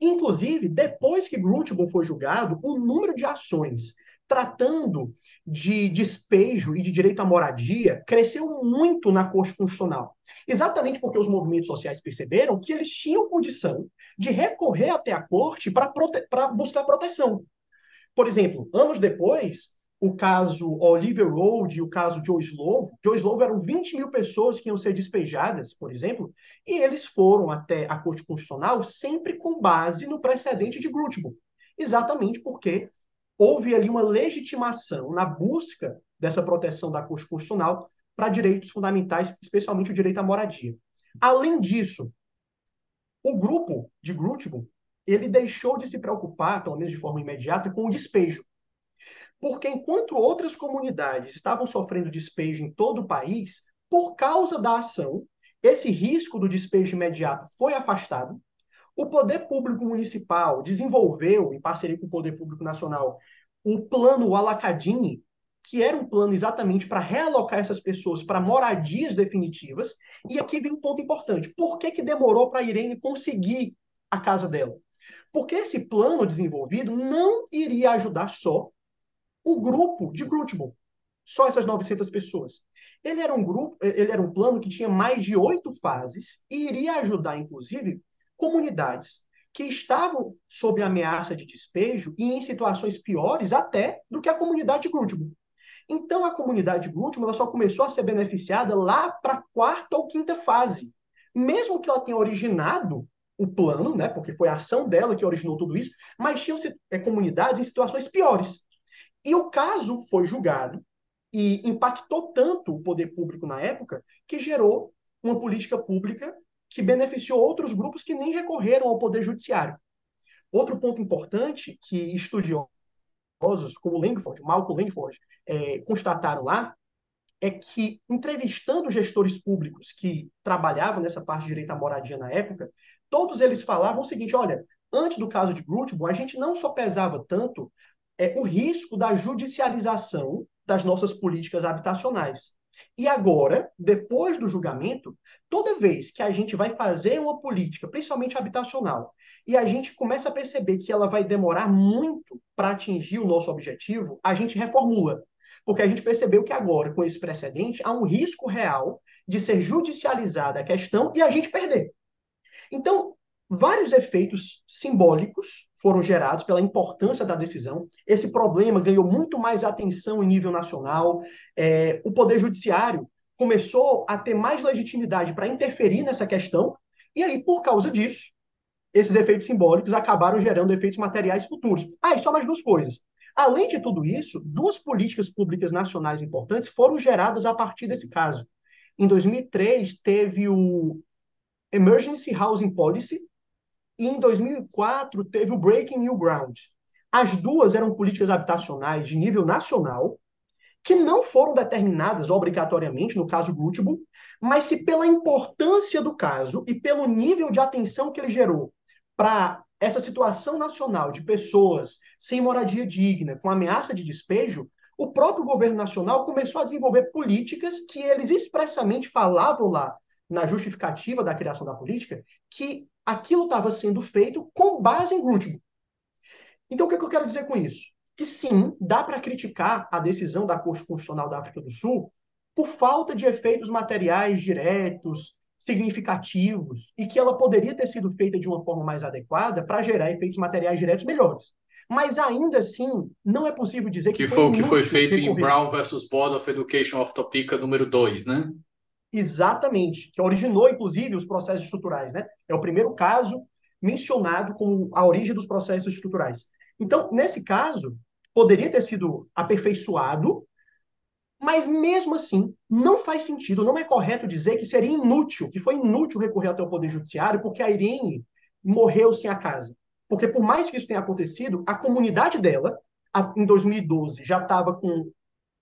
Inclusive, depois que Grutbun foi julgado, o número de ações tratando de despejo e de direito à moradia cresceu muito na Corte Constitucional. Exatamente porque os movimentos sociais perceberam que eles tinham condição de recorrer até a Corte para prote buscar proteção. Por exemplo, anos depois, o caso Oliver Road e o caso Joe Slovo. Joe Slovo eram 20 mil pessoas que iam ser despejadas, por exemplo, e eles foram até a Corte Constitucional sempre com base no precedente de Grutbun, exatamente porque houve ali uma legitimação na busca dessa proteção da Corte Constitucional para direitos fundamentais, especialmente o direito à moradia. Além disso, o grupo de Grutbun, ele deixou de se preocupar, pelo menos de forma imediata, com o despejo. Porque enquanto outras comunidades estavam sofrendo despejo em todo o país, por causa da ação, esse risco do despejo imediato foi afastado. O poder público municipal desenvolveu, em parceria com o poder público nacional, o plano Alacadini, que era um plano exatamente para realocar essas pessoas para moradias definitivas. E aqui vem um ponto importante. Por que, que demorou para a Irene conseguir a casa dela? Porque esse plano desenvolvido não iria ajudar só o grupo de Grutbol. Só essas 900 pessoas. Ele era um grupo, ele era um plano que tinha mais de oito fases e iria ajudar, inclusive, comunidades que estavam sob ameaça de despejo e em situações piores até do que a comunidade de Grutbol. Então, a comunidade de Grutbol só começou a ser beneficiada lá para a quarta ou quinta fase. Mesmo que ela tenha originado o plano, né, porque foi a ação dela que originou tudo isso, mas tinham é, comunidades em situações piores. E o caso foi julgado e impactou tanto o poder público na época que gerou uma política pública que beneficiou outros grupos que nem recorreram ao poder judiciário. Outro ponto importante que estudiosos como Langford, Malcolm Langford, é, constataram lá é que, entrevistando gestores públicos que trabalhavam nessa parte de direito à moradia na época, todos eles falavam o seguinte: olha, antes do caso de Grutbon, a gente não só pesava tanto é, o risco da judicialização das nossas políticas habitacionais. E agora, depois do julgamento, toda vez que a gente vai fazer uma política, principalmente habitacional, e a gente começa a perceber que ela vai demorar muito para atingir o nosso objetivo, a gente reformula. Porque a gente percebeu que agora, com esse precedente, há um risco real de ser judicializada a questão e a gente perder. Então, vários efeitos simbólicos foram gerados pela importância da decisão. Esse problema ganhou muito mais atenção em nível nacional. É, o Poder Judiciário começou a ter mais legitimidade para interferir nessa questão, e aí, por causa disso, esses efeitos simbólicos acabaram gerando efeitos materiais futuros. Ah, e só mais duas coisas. Além de tudo isso, duas políticas públicas nacionais importantes foram geradas a partir desse caso. Em 2003, teve o Emergency Housing Policy, e em 2004 teve o Breaking New Ground. As duas eram políticas habitacionais de nível nacional, que não foram determinadas obrigatoriamente no caso Gutbull, mas que pela importância do caso e pelo nível de atenção que ele gerou para essa situação nacional de pessoas sem moradia digna, com ameaça de despejo, o próprio governo nacional começou a desenvolver políticas que eles expressamente falavam lá na justificativa da criação da política que aquilo estava sendo feito com base em Grutman. Então, o que, é que eu quero dizer com isso? Que sim, dá para criticar a decisão da Corte Constitucional da África do Sul por falta de efeitos materiais diretos, significativos, e que ela poderia ter sido feita de uma forma mais adequada para gerar efeitos materiais diretos melhores. Mas ainda assim, não é possível dizer que, que foi o que foi feito recorrer. em Brown versus Board of Education of Topeka número 2, né? Exatamente, que originou, inclusive, os processos estruturais. Né? É o primeiro caso mencionado como a origem dos processos estruturais. Então, nesse caso, poderia ter sido aperfeiçoado, mas mesmo assim, não faz sentido, não é correto dizer que seria inútil, que foi inútil recorrer até o Poder Judiciário, porque a Irene morreu sem a casa. Porque, por mais que isso tenha acontecido, a comunidade dela, em 2012, já estava com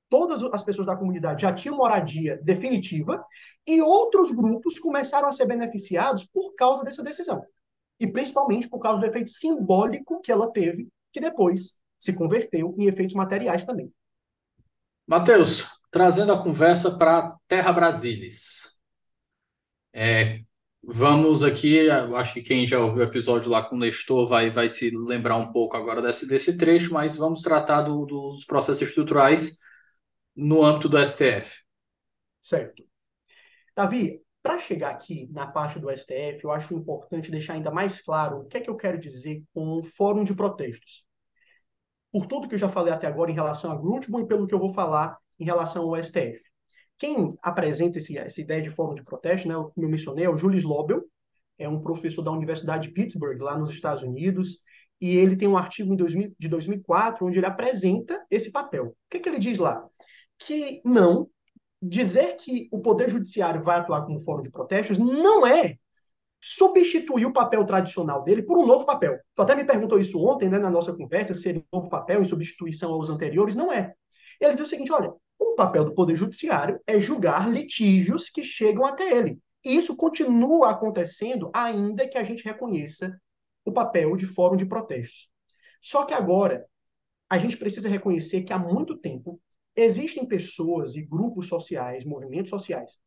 todas as pessoas da comunidade já tinham moradia definitiva e outros grupos começaram a ser beneficiados por causa dessa decisão. E principalmente por causa do efeito simbólico que ela teve, que depois se converteu em efeitos materiais também. Matheus, trazendo a conversa para Terra Brasilis. É, vamos aqui, acho que quem já ouviu o episódio lá com o Nestor vai, vai se lembrar um pouco agora desse, desse trecho, mas vamos tratar do, dos processos estruturais no âmbito do STF. Certo. Davi, para chegar aqui na parte do STF, eu acho importante deixar ainda mais claro o que é que eu quero dizer com Fórum de Protestos por tudo que eu já falei até agora em relação a Grundtmann e pelo que eu vou falar em relação ao STF. Quem apresenta esse, essa ideia de fórum de protesto, né, como eu mencionei, é o Julius Lobel, é um professor da Universidade de Pittsburgh, lá nos Estados Unidos, e ele tem um artigo 2000, de 2004 onde ele apresenta esse papel. O que, que ele diz lá? Que não, dizer que o Poder Judiciário vai atuar como fórum de protestos não é substituir o papel tradicional dele por um novo papel. Tu até me perguntou isso ontem, né, na nossa conversa, se um novo papel em substituição aos anteriores. Não é. Ele diz o seguinte: olha, o papel do Poder Judiciário é julgar litígios que chegam até ele. E isso continua acontecendo, ainda que a gente reconheça o papel de fórum de protestos. Só que agora, a gente precisa reconhecer que há muito tempo existem pessoas e grupos sociais, movimentos sociais,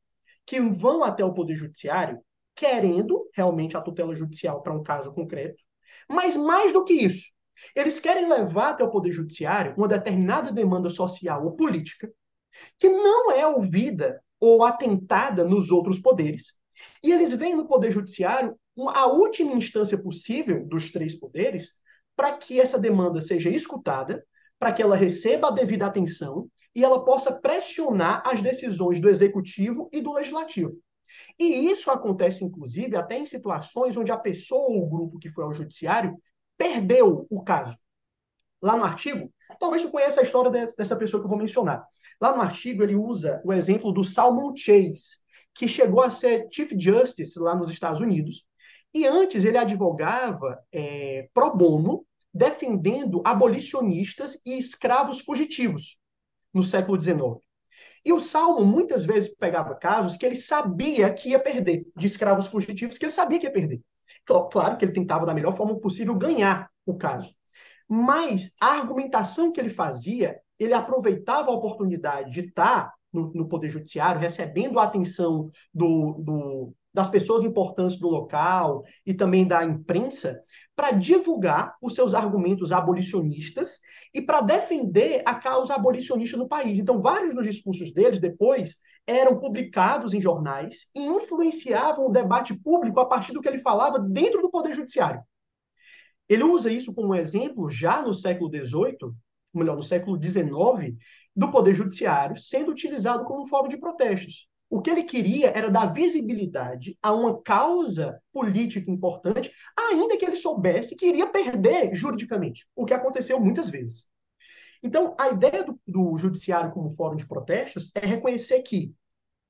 que vão até o Poder Judiciário querendo realmente a tutela judicial para um caso concreto, mas mais do que isso, eles querem levar até o Poder Judiciário uma determinada demanda social ou política que não é ouvida ou atentada nos outros poderes. E eles veem no Poder Judiciário a última instância possível dos três poderes para que essa demanda seja escutada, para que ela receba a devida atenção e ela possa pressionar as decisões do executivo e do legislativo. E isso acontece, inclusive, até em situações onde a pessoa ou o grupo que foi ao judiciário perdeu o caso. Lá no artigo, talvez você conheça a história dessa pessoa que eu vou mencionar. Lá no artigo, ele usa o exemplo do Salmon Chase, que chegou a ser Chief Justice lá nos Estados Unidos. E antes ele advogava é, pro bono, defendendo abolicionistas e escravos fugitivos no século XIX. E o Salmo muitas vezes pegava casos que ele sabia que ia perder, de escravos fugitivos que ele sabia que ia perder. Claro que ele tentava da melhor forma possível ganhar o caso. Mas a argumentação que ele fazia, ele aproveitava a oportunidade de estar no, no Poder Judiciário, recebendo a atenção do, do, das pessoas importantes do local e também da imprensa, para divulgar os seus argumentos abolicionistas e para defender a causa abolicionista no país. Então, vários dos discursos deles depois eram publicados em jornais e influenciavam o debate público a partir do que ele falava dentro do Poder Judiciário. Ele usa isso como exemplo já no século XVIII, melhor, no século XIX, do Poder Judiciário sendo utilizado como fórum de protestos. O que ele queria era dar visibilidade a uma causa política importante, ainda que ele soubesse que iria perder juridicamente, o que aconteceu muitas vezes. Então, a ideia do, do judiciário como fórum de protestos é reconhecer que,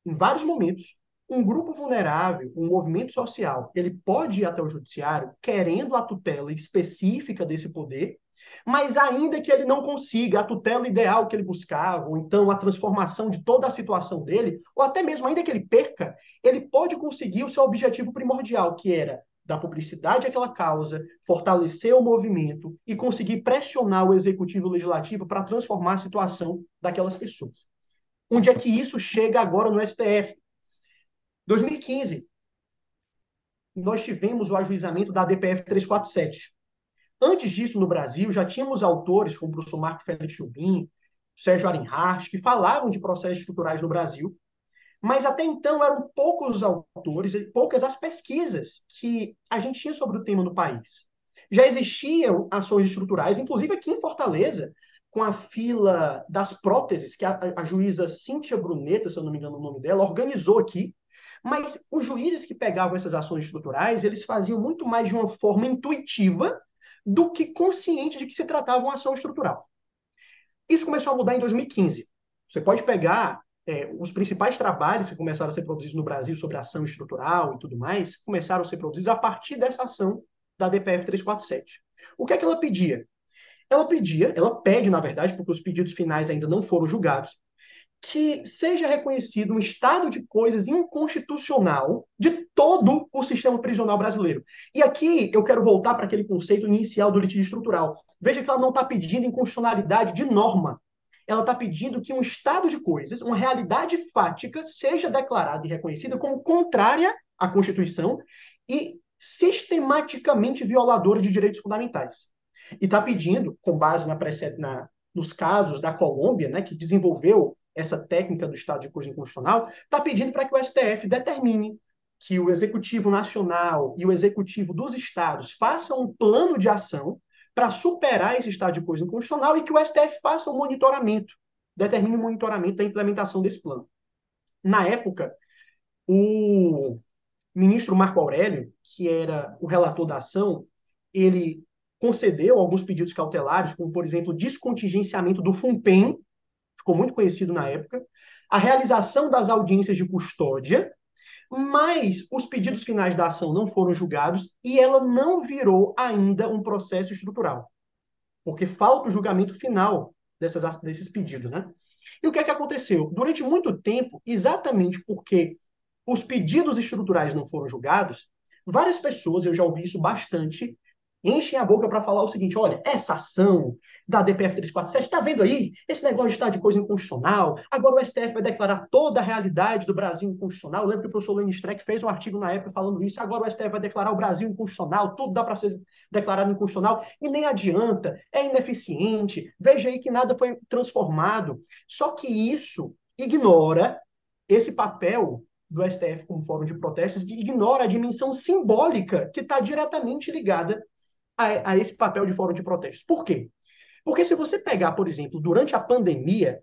em vários momentos, um grupo vulnerável, um movimento social, ele pode ir até o judiciário querendo a tutela específica desse poder mas ainda que ele não consiga a tutela ideal que ele buscava, ou então a transformação de toda a situação dele, ou até mesmo ainda que ele perca, ele pode conseguir o seu objetivo primordial, que era dar publicidade àquela causa, fortalecer o movimento e conseguir pressionar o executivo e o legislativo para transformar a situação daquelas pessoas. Onde é que isso chega agora no STF? 2015, nós tivemos o ajuizamento da DPF 347, Antes disso, no Brasil, já tínhamos autores como o professor Marco Félix Jobim, Sérgio Arenhart, que falavam de processos estruturais no Brasil, mas até então eram poucos os autores poucas as pesquisas que a gente tinha sobre o tema no país. Já existiam ações estruturais, inclusive aqui em Fortaleza, com a fila das próteses, que a, a juíza Cíntia Bruneta, se eu não me engano o nome dela, organizou aqui, mas os juízes que pegavam essas ações estruturais, eles faziam muito mais de uma forma intuitiva do que consciente de que se tratava uma ação estrutural. Isso começou a mudar em 2015. Você pode pegar é, os principais trabalhos que começaram a ser produzidos no Brasil sobre ação estrutural e tudo mais, começaram a ser produzidos a partir dessa ação da DPF 347. O que é que ela pedia? ela pedia, ela pede, na verdade, porque os pedidos finais ainda não foram julgados, que seja reconhecido um estado de coisas inconstitucional de todo o sistema prisional brasileiro. E aqui eu quero voltar para aquele conceito inicial do litígio estrutural. Veja que ela não está pedindo inconstitucionalidade de norma. Ela está pedindo que um estado de coisas, uma realidade fática, seja declarada e reconhecida como contrária à Constituição e sistematicamente violadora de direitos fundamentais. E está pedindo, com base na, na, nos casos da Colômbia, né, que desenvolveu essa técnica do estado de coisa inconstitucional, está pedindo para que o STF determine que o Executivo Nacional e o Executivo dos Estados façam um plano de ação para superar esse estado de coisa inconstitucional e que o STF faça um monitoramento, determine o um monitoramento da implementação desse plano. Na época, o ministro Marco Aurélio, que era o relator da ação, ele concedeu alguns pedidos cautelares, como, por exemplo, descontingenciamento do FUNPEN, ficou muito conhecido na época, a realização das audiências de custódia, mas os pedidos finais da ação não foram julgados e ela não virou ainda um processo estrutural, porque falta o julgamento final dessas, desses pedidos, né? E o que é que aconteceu? Durante muito tempo, exatamente porque os pedidos estruturais não foram julgados, várias pessoas, eu já ouvi isso bastante, enchem a boca para falar o seguinte: olha, essa ação da DPF 347, está vendo aí? Esse negócio estar de coisa inconstitucional. Agora o STF vai declarar toda a realidade do Brasil inconstitucional. Eu lembro que o professor Lenny Streck fez um artigo na época falando isso. Agora o STF vai declarar o Brasil inconstitucional, tudo dá para ser declarado inconstitucional. E nem adianta, é ineficiente. Veja aí que nada foi transformado. Só que isso ignora esse papel do STF como fórum de protestos ignora a dimensão simbólica que está diretamente ligada a, a esse papel de fórum de protestos. Por quê? Porque se você pegar, por exemplo, durante a pandemia,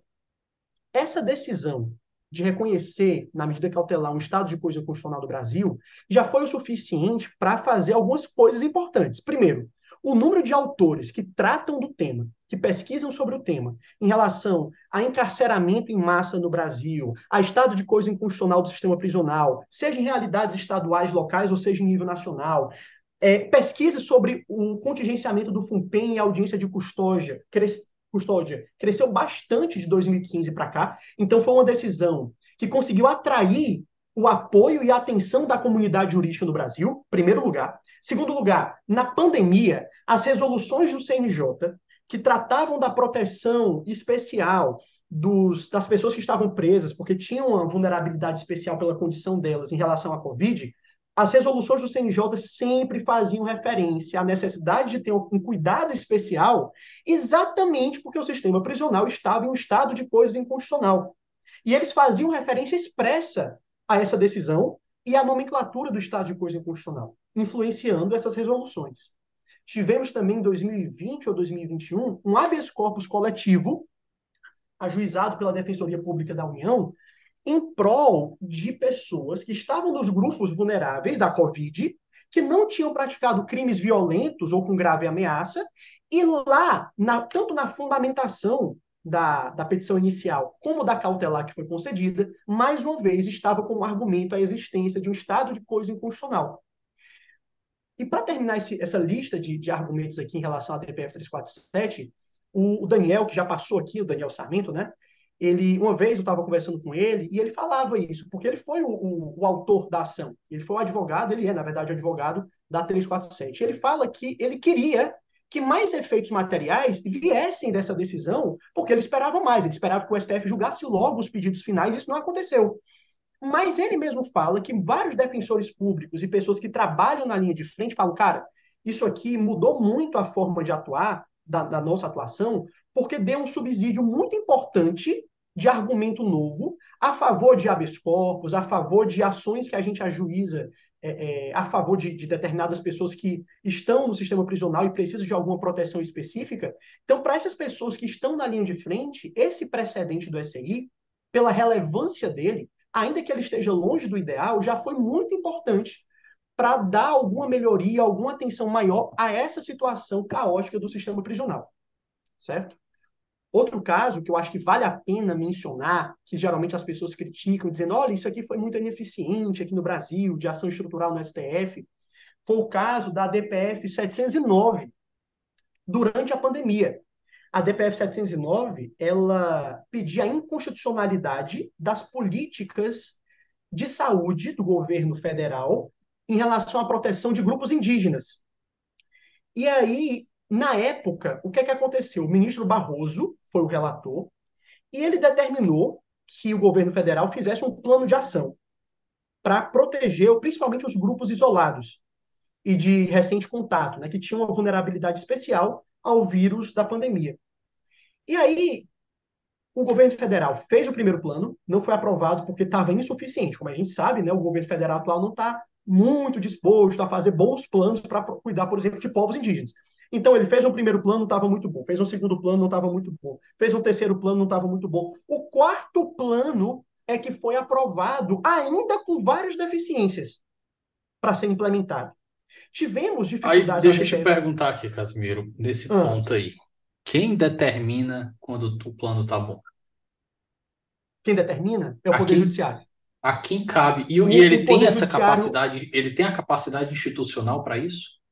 essa decisão de reconhecer, na medida cautelar, um estado de coisa constitucional do Brasil, já foi o suficiente para fazer algumas coisas importantes. Primeiro, o número de autores que tratam do tema, que pesquisam sobre o tema, em relação a encarceramento em massa no Brasil, a estado de coisa inconstitucional do sistema prisional, seja em realidades estaduais, locais ou seja em nível nacional, é, pesquisa sobre o contingenciamento do FUNPEN e audiência de custódia, cres, custódia. Cresceu bastante de 2015 para cá, então foi uma decisão que conseguiu atrair o apoio e a atenção da comunidade jurídica no Brasil, primeiro lugar. Segundo lugar, na pandemia, as resoluções do CNJ que tratavam da proteção especial dos, das pessoas que estavam presas, porque tinham uma vulnerabilidade especial pela condição delas em relação à Covid, as resoluções do CNJ sempre faziam referência à necessidade de ter um cuidado especial, exatamente porque o sistema prisional estava em um estado de coisa inconstitucional. E eles faziam referência expressa a essa decisão e à nomenclatura do estado de coisa inconstitucional, influenciando essas resoluções. Tivemos também em 2020 ou 2021 um habeas corpus coletivo, ajuizado pela Defensoria Pública da União, em prol de pessoas que estavam nos grupos vulneráveis à Covid, que não tinham praticado crimes violentos ou com grave ameaça, e lá, na, tanto na fundamentação da, da petição inicial como da cautelar que foi concedida, mais uma vez estava como argumento a existência de um estado de coisa inconstitucional. E para terminar esse, essa lista de, de, argumentos aqui em relação à DPF 347, o, o Daniel, que já passou aqui, o Daniel Sarmento, né? Ele uma vez eu estava conversando com ele e ele falava isso, porque ele foi o, o, o, autor da ação. Ele foi o advogado, ele é, na verdade, o advogado da 347. Ele fala que ele queria que mais efeitos materiais viessem dessa decisão, porque ele esperava mais, ele esperava que o STF julgasse logo os pedidos finais, isso não aconteceu. Mas ele mesmo fala que vários defensores públicos e pessoas que trabalham na linha de frente falam, cara, isso aqui mudou muito a forma de atuar, da, da nossa atuação, porque deu um subsídio muito importante de argumento novo a favor de habeas corpus, a favor de ações que a gente ajuiza é, é, a favor de, de, determinadas pessoas que estão no sistema prisional e precisam de alguma proteção específica. Então, para essas pessoas que estão na linha de frente, esse precedente do SI, pela relevância dele, ainda que ele esteja longe do ideal, já foi muito importante para dar alguma melhoria, alguma atenção maior a essa situação caótica do sistema prisional. Certo? Outro caso que eu acho que vale a pena mencionar, que geralmente as pessoas criticam, dizendo: olha, isso aqui foi muito ineficiente aqui no Brasil, de ação estrutural no STF, foi o caso da DPF 709, durante a pandemia. A DPF 709, ela pedia a inconstitucionalidade das políticas de saúde do governo federal em relação à proteção de grupos indígenas. E aí, na época, o que é que aconteceu? O ministro Barroso foi o relator e ele determinou que o governo federal fizesse um plano de ação para proteger principalmente os grupos isolados e de recente contato, né, que tinham uma vulnerabilidade especial ao vírus da pandemia. E aí, o governo federal fez o primeiro plano, não foi aprovado porque estava insuficiente. Como a gente sabe, né, o governo federal atual não está muito disposto a fazer bons planos para cuidar, por exemplo, de povos indígenas. Então, ele fez um primeiro plano, não estava muito bom. Fez um segundo plano, não estava muito bom. Fez um terceiro plano, não estava muito bom. O quarto plano é que foi aprovado, ainda com várias deficiências, para ser implementado. Tivemos dificuldades. Aí, deixa eu te perguntar aqui, Casimiro, nesse ah. ponto aí. Quem determina quando o plano está bom? Quem determina é o a Poder quem, Judiciário. A quem cabe. E, e ele tem essa capacidade, ele tem a capacidade institucional para isso?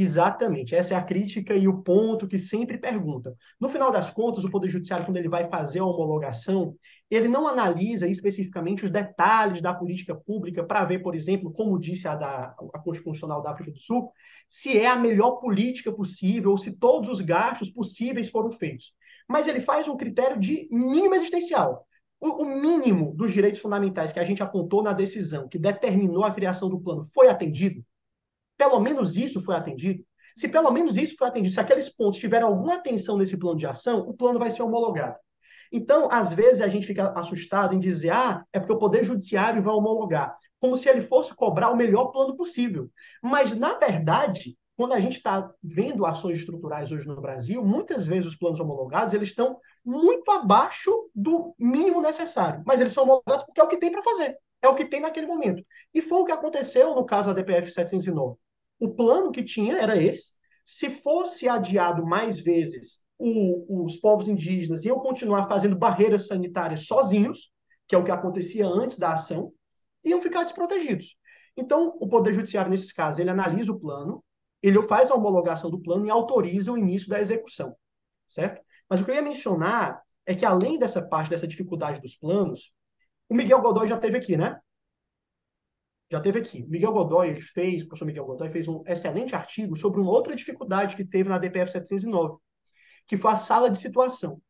Exatamente, essa é a crítica e o ponto que sempre pergunta. No final das contas, o Poder Judiciário, quando ele vai fazer a homologação, ele não analisa especificamente os detalhes da política pública para ver, por exemplo, como disse a, da, a Constitucional da África do Sul, se é a melhor política possível ou se todos os gastos possíveis foram feitos. Mas ele faz um critério de mínimo existencial. O, o mínimo dos direitos fundamentais que a gente apontou na decisão que determinou a criação do plano foi atendido? Pelo menos isso foi atendido. Se pelo menos isso foi atendido, se aqueles pontos tiverem alguma atenção nesse plano de ação, o plano vai ser homologado. Então, às vezes, a gente fica assustado em dizer, ah, é porque o Poder Judiciário vai homologar, como se ele fosse cobrar o melhor plano possível. Mas, na verdade, quando a gente está vendo ações estruturais hoje no Brasil, muitas vezes os planos homologados eles estão muito abaixo do mínimo necessário. Mas eles são homologados porque é o que tem para fazer. É o que tem naquele momento. E foi o que aconteceu no caso da DPF 709. O plano que tinha era esse. Se fosse adiado mais vezes, o, os povos indígenas iam continuar fazendo barreiras sanitárias sozinhos, que é o que acontecia antes da ação, iam ficar desprotegidos. Então, o Poder Judiciário, nesses casos, ele analisa o plano, ele faz a homologação do plano e autoriza o início da execução, certo? Mas o que eu ia mencionar é que, além dessa parte, dessa dificuldade dos planos, o Miguel Godoy já teve aqui, né? Já teve aqui. Miguel Godoy fez, o professor Miguel Godoy fez um excelente artigo sobre uma outra dificuldade que teve na DPF 709, que foi a sala de situação.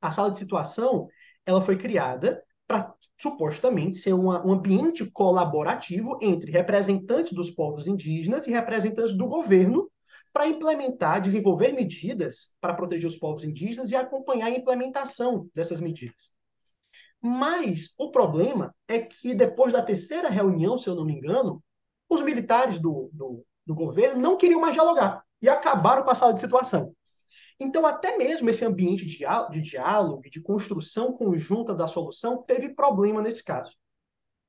A sala de situação ela foi criada para supostamente ser uma, um ambiente colaborativo entre representantes dos povos indígenas e representantes do governo para implementar, desenvolver medidas para proteger os povos indígenas e acompanhar a implementação dessas medidas. Mas o problema é que depois da terceira reunião, se eu não me engano, os militares do, do, do governo não queriam mais dialogar e acabaram com a sala de situação. Então, até mesmo esse ambiente de, de diálogo e de construção conjunta da solução teve problema nesse caso.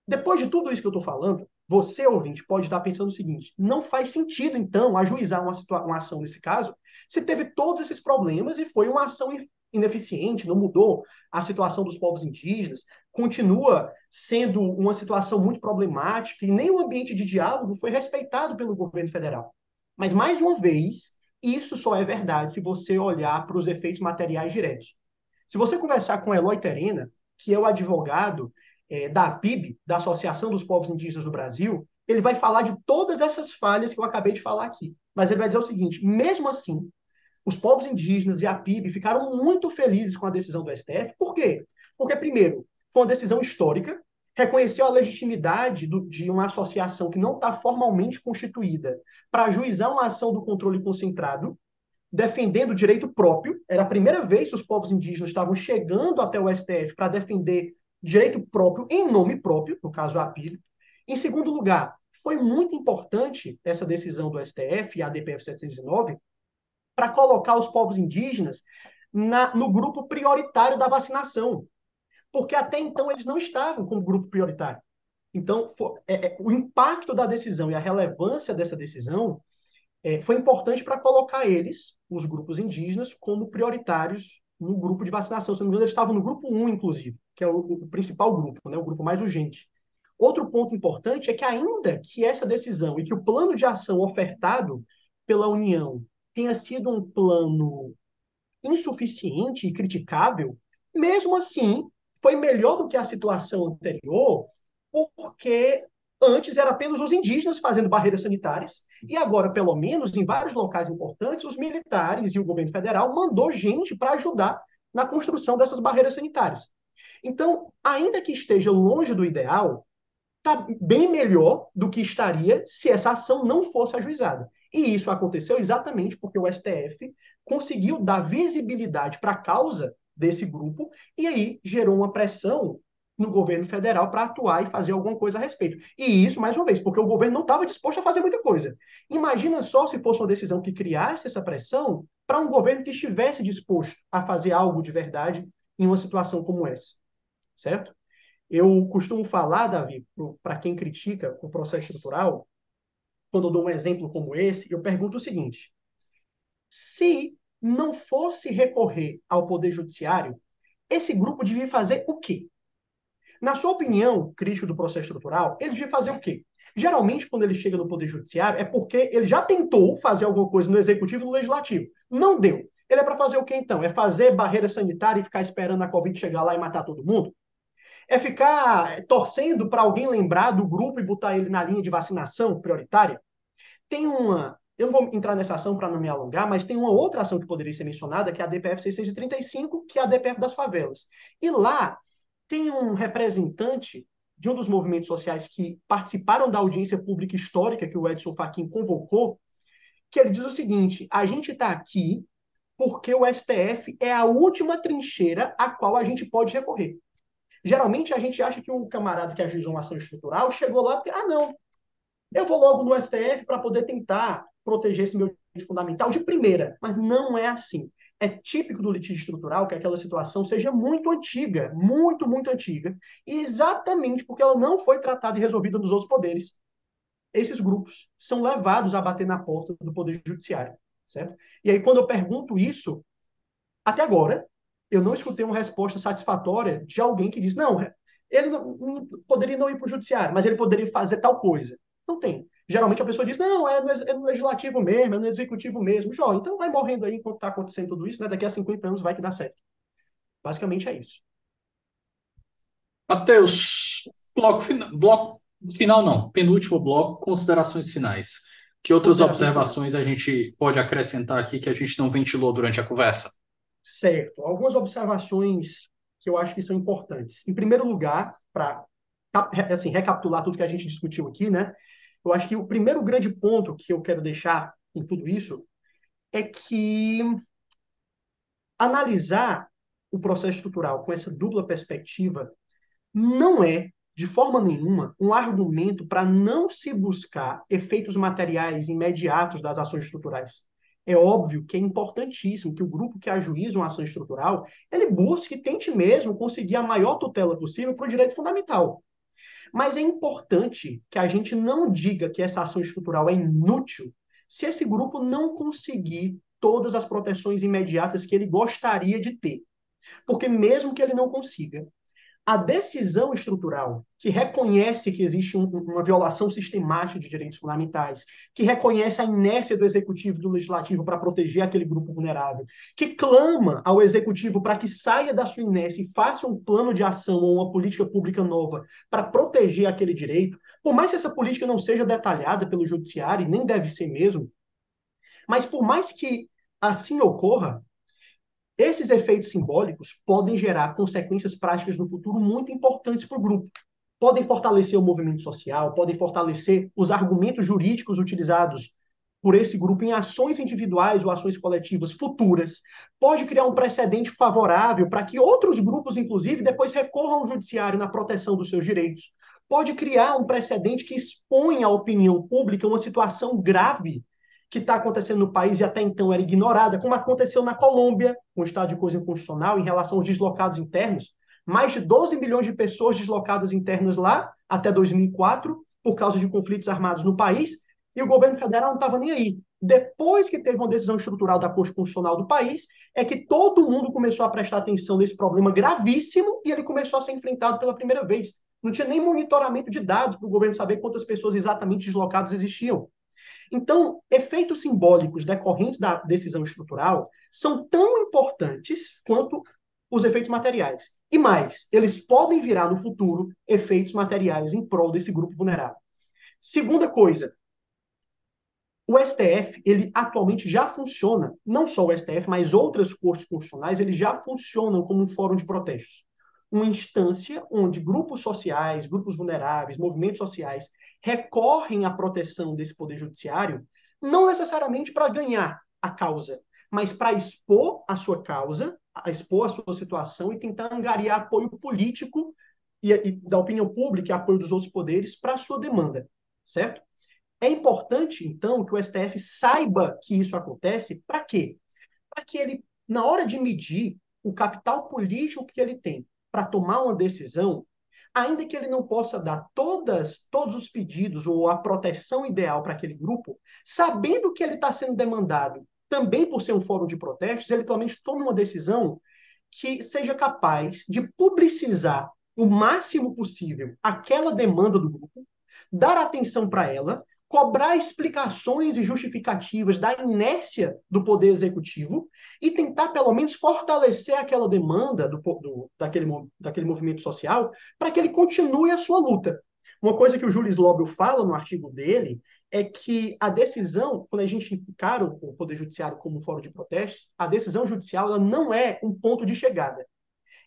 Depois de tudo isso que eu estou falando, você, ouvinte, pode estar pensando o seguinte: não faz sentido, então, ajuizar uma, uma ação nesse caso, se teve todos esses problemas e foi uma ação ineficiente, não mudou a situação dos povos indígenas, continua sendo uma situação muito problemática e nem o ambiente de diálogo foi respeitado pelo governo federal. Mas, mais uma vez, isso só é verdade se você olhar para os efeitos materiais diretos. Se você conversar com Eloy Terena, que é o advogado é, da PIB, da Associação dos Povos Indígenas do Brasil, ele vai falar de todas essas falhas que eu acabei de falar aqui. Mas ele vai dizer o seguinte: mesmo assim, os povos indígenas e a PIB ficaram muito felizes com a decisão do STF. Por quê? Porque, primeiro, foi uma decisão histórica, reconheceu a legitimidade do, de uma associação que não está formalmente constituída para ajuizar uma ação do controle concentrado, defendendo o direito próprio. Era a primeira vez que os povos indígenas estavam chegando até o STF para defender direito próprio em nome próprio, no caso a PIB. Em segundo lugar, foi muito importante essa decisão do STF, a DPF 709, para colocar os povos indígenas na, no grupo prioritário da vacinação. Porque até então eles não estavam como grupo prioritário. Então, for, é, é, o impacto da decisão e a relevância dessa decisão é, foi importante para colocar eles, os grupos indígenas, como prioritários no grupo de vacinação. Se não me engano, eles estavam no grupo 1, inclusive, que é o, o principal grupo, né, o grupo mais urgente. Outro ponto importante é que, ainda que essa decisão e que o plano de ação ofertado pela União tenha sido um plano insuficiente e criticável, mesmo assim, foi melhor do que a situação anterior, porque antes era apenas os indígenas fazendo barreiras sanitárias, e agora, pelo menos, em vários locais importantes, os militares e o governo federal mandou gente para ajudar na construção dessas barreiras sanitárias. Então, ainda que esteja longe do ideal, está bem melhor do que estaria se essa ação não fosse ajuizada. E isso aconteceu exatamente porque o STF conseguiu dar visibilidade para a causa desse grupo e aí gerou uma pressão no governo federal para atuar e fazer alguma coisa a respeito. E isso, mais uma vez, porque o governo não estava disposto a fazer muita coisa. Imagina só se fosse uma decisão que criasse essa pressão para um governo que estivesse disposto a fazer algo de verdade em uma situação como essa. Certo? Eu costumo falar, Davi, para quem critica o processo estrutural, quando eu dou um exemplo como esse, eu pergunto o seguinte: se não fosse recorrer ao Poder Judiciário, esse grupo devia fazer o quê? Na sua opinião, crítico do processo estrutural, ele devia fazer o quê? Geralmente, quando ele chega no Poder Judiciário, é porque ele já tentou fazer alguma coisa no Executivo e no Legislativo. Não deu. Ele é para fazer o quê, então? É fazer barreira sanitária e ficar esperando a Covid chegar lá e matar todo mundo? É ficar torcendo para alguém lembrar do grupo e botar ele na linha de vacinação prioritária? Tem uma. Eu não vou entrar nessa ação para não me alongar, mas tem uma outra ação que poderia ser mencionada, que é a DPF 635, que é a DPF das favelas. E lá tem um representante de um dos movimentos sociais que participaram da audiência pública histórica que o Edson Fachin convocou, que ele diz o seguinte: a gente está aqui porque o STF é a última trincheira a qual a gente pode recorrer. Geralmente a gente acha que o camarada que ajuizou uma ação estrutural chegou lá porque, ah, não, eu vou logo no STF para poder tentar proteger esse meu direito fundamental de primeira. Mas não é assim. É típico do litígio estrutural que aquela situação seja muito antiga, muito, muito antiga, e exatamente porque ela não foi tratada e resolvida nos outros poderes. Esses grupos são levados a bater na porta do Poder Judiciário, certo? E aí, quando eu pergunto isso, até agora, eu não escutei uma resposta satisfatória de alguém que diz: não, ele não, não, poderia não ir para o judiciário, mas ele poderia fazer tal coisa. Não tem. Geralmente a pessoa diz: não, é no, é no legislativo mesmo, é no executivo mesmo. Jó, então vai morrendo aí enquanto está acontecendo tudo isso, né? daqui a 50 anos vai que dá certo. Basicamente é isso. Matheus, bloco, bloco final não, penúltimo bloco, considerações finais. Que outras observações a gente pode acrescentar aqui que a gente não ventilou durante a conversa? Certo. Algumas observações que eu acho que são importantes. Em primeiro lugar, para assim, recapitular tudo que a gente discutiu aqui, né? Eu acho que o primeiro grande ponto que eu quero deixar em tudo isso é que analisar o processo estrutural com essa dupla perspectiva não é, de forma nenhuma, um argumento para não se buscar efeitos materiais imediatos das ações estruturais. É óbvio que é importantíssimo que o grupo que ajuiza uma ação estrutural, ele busque tente mesmo conseguir a maior tutela possível para o direito fundamental. Mas é importante que a gente não diga que essa ação estrutural é inútil se esse grupo não conseguir todas as proteções imediatas que ele gostaria de ter. Porque mesmo que ele não consiga, a decisão estrutural que reconhece que existe um, uma violação sistemática de direitos fundamentais, que reconhece a inércia do executivo e do legislativo para proteger aquele grupo vulnerável, que clama ao executivo para que saia da sua inércia e faça um plano de ação ou uma política pública nova para proteger aquele direito, por mais que essa política não seja detalhada pelo judiciário, e nem deve ser mesmo, mas por mais que assim ocorra, esses efeitos simbólicos podem gerar consequências práticas no futuro muito importantes para o grupo. Podem fortalecer o movimento social, podem fortalecer os argumentos jurídicos utilizados por esse grupo em ações individuais ou ações coletivas futuras. Pode criar um precedente favorável para que outros grupos, inclusive, depois recorram ao judiciário na proteção dos seus direitos. Pode criar um precedente que expõe à opinião pública uma situação grave que está acontecendo no país e até então era ignorada, como aconteceu na Colômbia, com o estado de coisa inconstitucional, em relação aos deslocados internos. Mais de 12 milhões de pessoas deslocadas internas lá até 2004, por causa de conflitos armados no país, e o governo federal não estava nem aí. Depois que teve uma decisão estrutural da Corte Constitucional do país, é que todo mundo começou a prestar atenção nesse problema gravíssimo e ele começou a ser enfrentado pela primeira vez. Não tinha nem monitoramento de dados para o governo saber quantas pessoas exatamente deslocadas existiam. Então, efeitos simbólicos decorrentes da decisão estrutural são tão importantes quanto os efeitos materiais. E mais, eles podem virar no futuro efeitos materiais em prol desse grupo vulnerável. Segunda coisa, o STF, ele atualmente já funciona, não só o STF, mas outras cortes constitucionais, eles já funcionam como um fórum de protestos. Uma instância onde grupos sociais, grupos vulneráveis, movimentos sociais recorrem à proteção desse poder judiciário, não necessariamente para ganhar a causa, mas para expor a sua causa, a expor a sua situação e tentar angariar apoio político e, e da opinião pública e apoio dos outros poderes para a sua demanda, certo? É importante, então, que o STF saiba que isso acontece, para quê? Para que ele, na hora de medir o capital político que ele tem para tomar uma decisão, ainda que ele não possa dar todas, todos os pedidos ou a proteção ideal para aquele grupo, sabendo que ele está sendo demandado também por ser um fórum de protestos, ele pelo menos tome uma decisão que seja capaz de publicizar o máximo possível aquela demanda do grupo, dar atenção para ela cobrar explicações e justificativas da inércia do poder executivo e tentar, pelo menos, fortalecer aquela demanda do, do, daquele, daquele movimento social para que ele continue a sua luta. Uma coisa que o Júlio Slobel fala no artigo dele é que a decisão, quando a gente encara o Poder Judiciário como um fórum de protestos, a decisão judicial ela não é um ponto de chegada.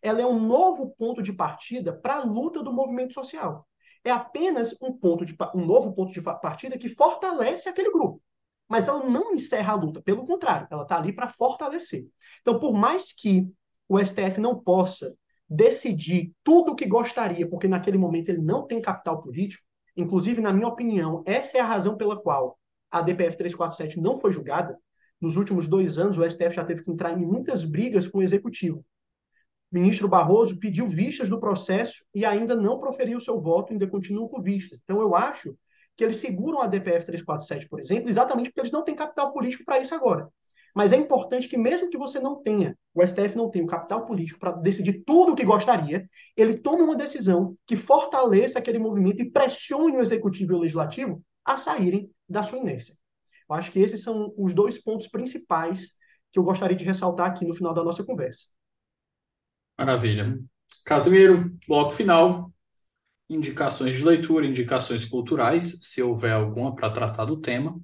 Ela é um novo ponto de partida para a luta do movimento social é apenas um, ponto de, um novo ponto de partida que fortalece aquele grupo. Mas ela não encerra a luta, pelo contrário, ela está ali para fortalecer. Então, por mais que o STF não possa decidir tudo o que gostaria, porque naquele momento ele não tem capital político, inclusive, na minha opinião, essa é a razão pela qual a DPF 347 não foi julgada. Nos últimos dois anos, o STF já teve que entrar em muitas brigas com o executivo ministro Barroso pediu vistas do processo e ainda não proferiu seu voto, ainda continua com vistas. Então, eu acho que eles seguram a DPF 347, por exemplo, exatamente porque eles não têm capital político para isso agora. Mas é importante que, mesmo que você não tenha, o STF não tenha o capital político para decidir tudo o que gostaria, ele tome uma decisão que fortaleça aquele movimento e pressione o executivo e o legislativo a saírem da sua inércia. Eu acho que esses são os dois pontos principais que eu gostaria de ressaltar aqui no final da nossa conversa. Maravilha. Casimiro, bloco final. Indicações de leitura, indicações culturais, se houver alguma para tratar do tema,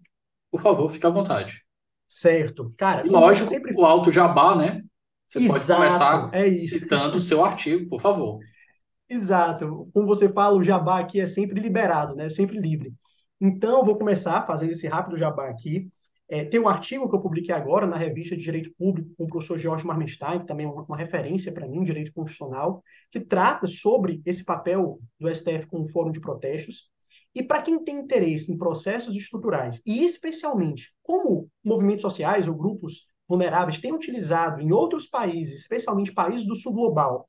por favor, fique à vontade. Certo. Cara, e lógico, sempre... o alto jabá, né? Você Exato, pode começar é citando o seu artigo, por favor. Exato. Como você fala, o jabá aqui é sempre liberado, né? Sempre livre. Então, eu vou começar fazendo esse rápido jabá aqui. É, tem um artigo que eu publiquei agora na revista de Direito Público com o professor George Marmenstein, que também é uma, uma referência para mim, direito constitucional, que trata sobre esse papel do STF como fórum de protestos. E para quem tem interesse em processos estruturais, e especialmente como movimentos sociais ou grupos vulneráveis têm utilizado em outros países, especialmente países do sul global,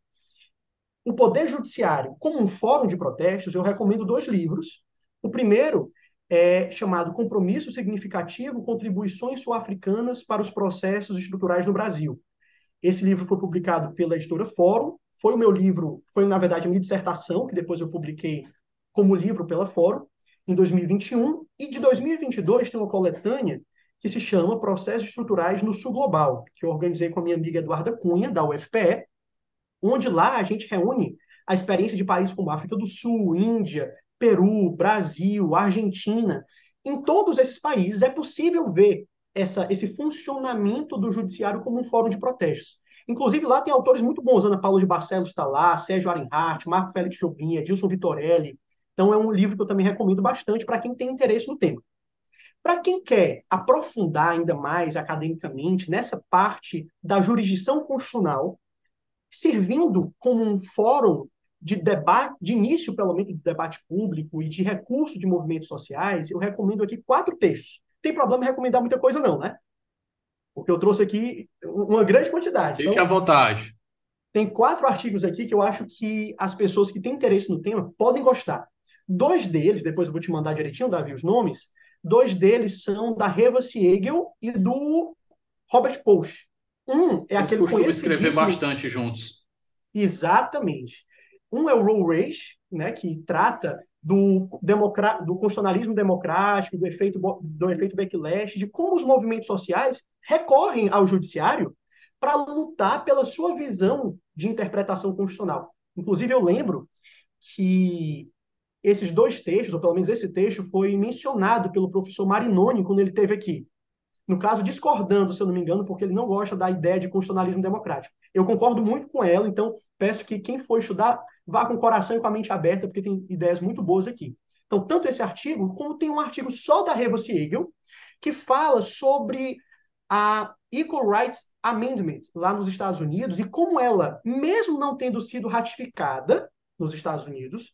o Poder Judiciário como um fórum de protestos, eu recomendo dois livros. O primeiro é chamado Compromisso Significativo, Contribuições Sul-Africanas para os Processos Estruturais no Brasil. Esse livro foi publicado pela editora Fórum, foi o meu livro, foi na verdade a minha dissertação, que depois eu publiquei como livro pela Fórum, em 2021, e de 2022 tem uma coletânea que se chama Processos Estruturais no Sul Global, que eu organizei com a minha amiga Eduarda Cunha, da UFPE, onde lá a gente reúne a experiência de países como África do Sul, Índia, Peru, Brasil, Argentina, em todos esses países é possível ver essa, esse funcionamento do judiciário como um fórum de protestos. Inclusive, lá tem autores muito bons, Ana Paula de Barcelos está lá, Sérgio Arenhardt, Marco Félix Jobim, Edilson Vitorelli. Então, é um livro que eu também recomendo bastante para quem tem interesse no tema. Para quem quer aprofundar ainda mais academicamente nessa parte da jurisdição constitucional, servindo como um fórum de debate, de início, pelo menos, de debate público e de recurso de movimentos sociais, eu recomendo aqui quatro textos. Tem problema em recomendar muita coisa, não, né? Porque eu trouxe aqui uma grande quantidade. Fique então, à vontade. Tem quatro artigos aqui que eu acho que as pessoas que têm interesse no tema podem gostar. Dois deles, depois eu vou te mandar direitinho, Davi, os nomes. Dois deles são da Reva Siegel e do Robert Post. Um é Eles aquele costumam escrever bastante juntos. Exatamente. Um é o Roll Rage, né, que trata do, do constitucionalismo democrático, do efeito, do efeito backlash, de como os movimentos sociais recorrem ao judiciário para lutar pela sua visão de interpretação constitucional. Inclusive, eu lembro que esses dois textos, ou pelo menos esse texto, foi mencionado pelo professor Marinoni quando ele esteve aqui. No caso, discordando, se eu não me engano, porque ele não gosta da ideia de constitucionalismo democrático. Eu concordo muito com ela, então peço que quem for estudar vá com o coração e com a mente aberta, porque tem ideias muito boas aqui. Então, tanto esse artigo, como tem um artigo só da Reva Siegel, que fala sobre a Equal Rights Amendment lá nos Estados Unidos e como ela, mesmo não tendo sido ratificada nos Estados Unidos,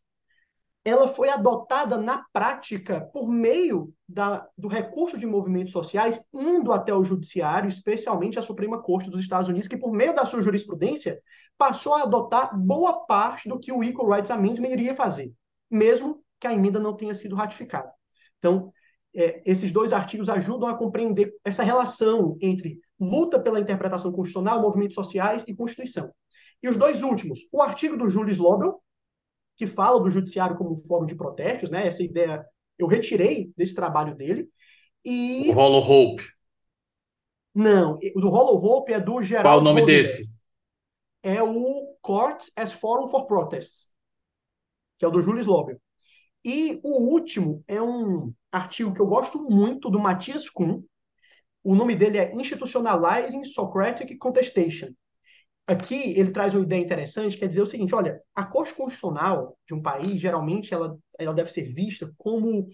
ela foi adotada na prática por meio da, do recurso de movimentos sociais indo até o judiciário, especialmente a Suprema Corte dos Estados Unidos, que por meio da sua jurisprudência passou a adotar boa parte do que o Equal Rights Amendment iria fazer, mesmo que a emenda não tenha sido ratificada. Então, é, esses dois artigos ajudam a compreender essa relação entre luta pela interpretação constitucional, movimentos sociais e Constituição. E os dois últimos, o artigo do Julius Lobel, que fala do judiciário como fórum de protestos, né? Essa ideia eu retirei desse trabalho dele. E... O Hollow Hope. Não, o do Hollow Hope é do Geraldo. Qual o nome desse? É o Courts as Forum for Protests, que é o do Julius Lobel. E o último é um artigo que eu gosto muito do Matias Kuhn. O nome dele é Institutionalizing Socratic Contestation. Aqui ele traz uma ideia interessante, quer dizer o seguinte, olha, a Corte Constitucional de um país, geralmente, ela, ela deve ser vista como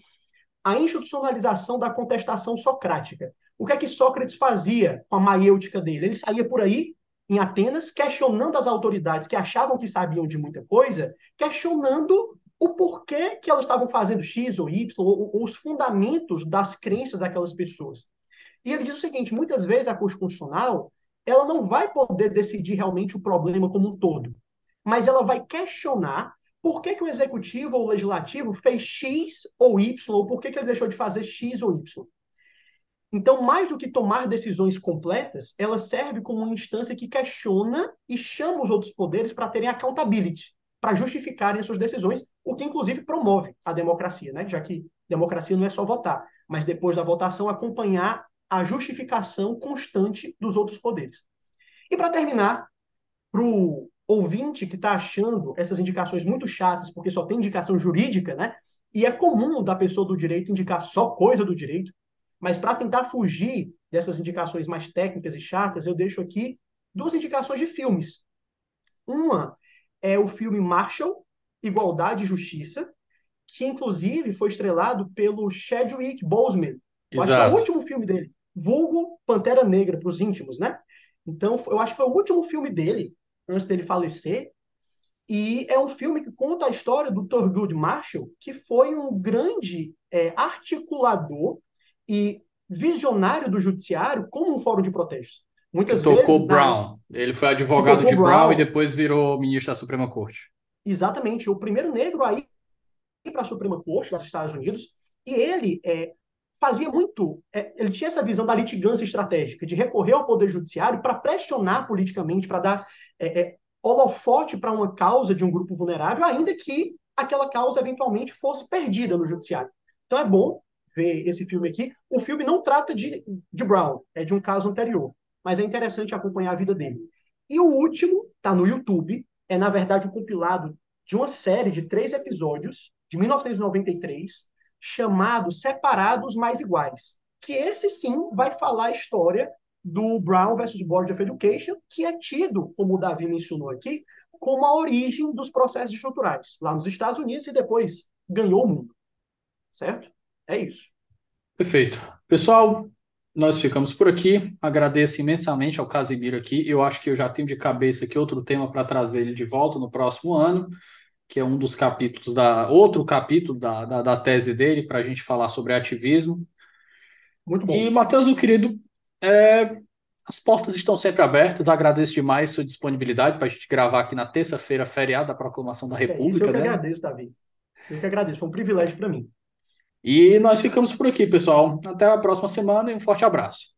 a institucionalização da contestação socrática. O que é que Sócrates fazia com a maiêutica dele? Ele saía por aí, em Atenas, questionando as autoridades que achavam que sabiam de muita coisa, questionando o porquê que elas estavam fazendo X ou Y, ou, ou os fundamentos das crenças daquelas pessoas. E ele diz o seguinte: muitas vezes a Corte Constitucional ela não vai poder decidir realmente o problema como um todo, mas ela vai questionar por que, que o executivo ou o legislativo fez X ou Y, ou por que, que ele deixou de fazer X ou Y. Então, mais do que tomar decisões completas, ela serve como uma instância que questiona e chama os outros poderes para terem accountability, para justificarem as suas decisões, o que inclusive promove a democracia, né? já que democracia não é só votar, mas depois da votação acompanhar a justificação constante dos outros poderes. E para terminar, para o ouvinte que está achando essas indicações muito chatas, porque só tem indicação jurídica, né? E é comum da pessoa do direito indicar só coisa do direito, mas para tentar fugir dessas indicações mais técnicas e chatas, eu deixo aqui duas indicações de filmes. Uma é o filme Marshall, Igualdade e Justiça, que inclusive foi estrelado pelo Chadwick Boseman. Eu acho que é o último filme dele. Vulgo Pantera Negra para os íntimos, né? Então, eu acho que foi o último filme dele, antes dele falecer. E é um filme que conta a história do Thurgood Marshall, que foi um grande é, articulador e visionário do judiciário como um fórum de protestos. Muitas Ele vezes. Tocou Brown. Na... Ele foi advogado de Brown, Brown e depois virou ministro da Suprema Corte. Exatamente. O primeiro negro aí para a Suprema Corte dos Estados Unidos. E ele é, fazia muito. É, ele tinha essa visão da litigância estratégica, de recorrer ao Poder Judiciário para pressionar politicamente, para dar é, é, holofote para uma causa de um grupo vulnerável, ainda que aquela causa eventualmente fosse perdida no Judiciário. Então é bom ver esse filme aqui. O filme não trata de, de Brown, é de um caso anterior, mas é interessante acompanhar a vida dele. E o último está no YouTube, é na verdade um compilado de uma série de três episódios de 1993 chamado Separados Mais Iguais, que esse sim vai falar a história do Brown versus Board of Education, que é tido, como o Davi mencionou aqui, como a origem dos processos estruturais, lá nos Estados Unidos e depois ganhou o mundo. Certo? É isso. Perfeito. Pessoal, nós ficamos por aqui. Agradeço imensamente ao Casimiro aqui. Eu acho que eu já tenho de cabeça aqui outro tema para trazer ele de volta no próximo ano que é um dos capítulos da outro capítulo da, da, da tese dele para a gente falar sobre ativismo. Muito bom. E Matheus, meu querido, é, as portas estão sempre abertas. Agradeço demais sua disponibilidade para a gente gravar aqui na terça-feira, feriado da Proclamação da República. É eu que né? agradeço, Davi. Eu que agradeço, foi um privilégio para mim. E nós ficamos por aqui, pessoal. Até a próxima semana e um forte abraço.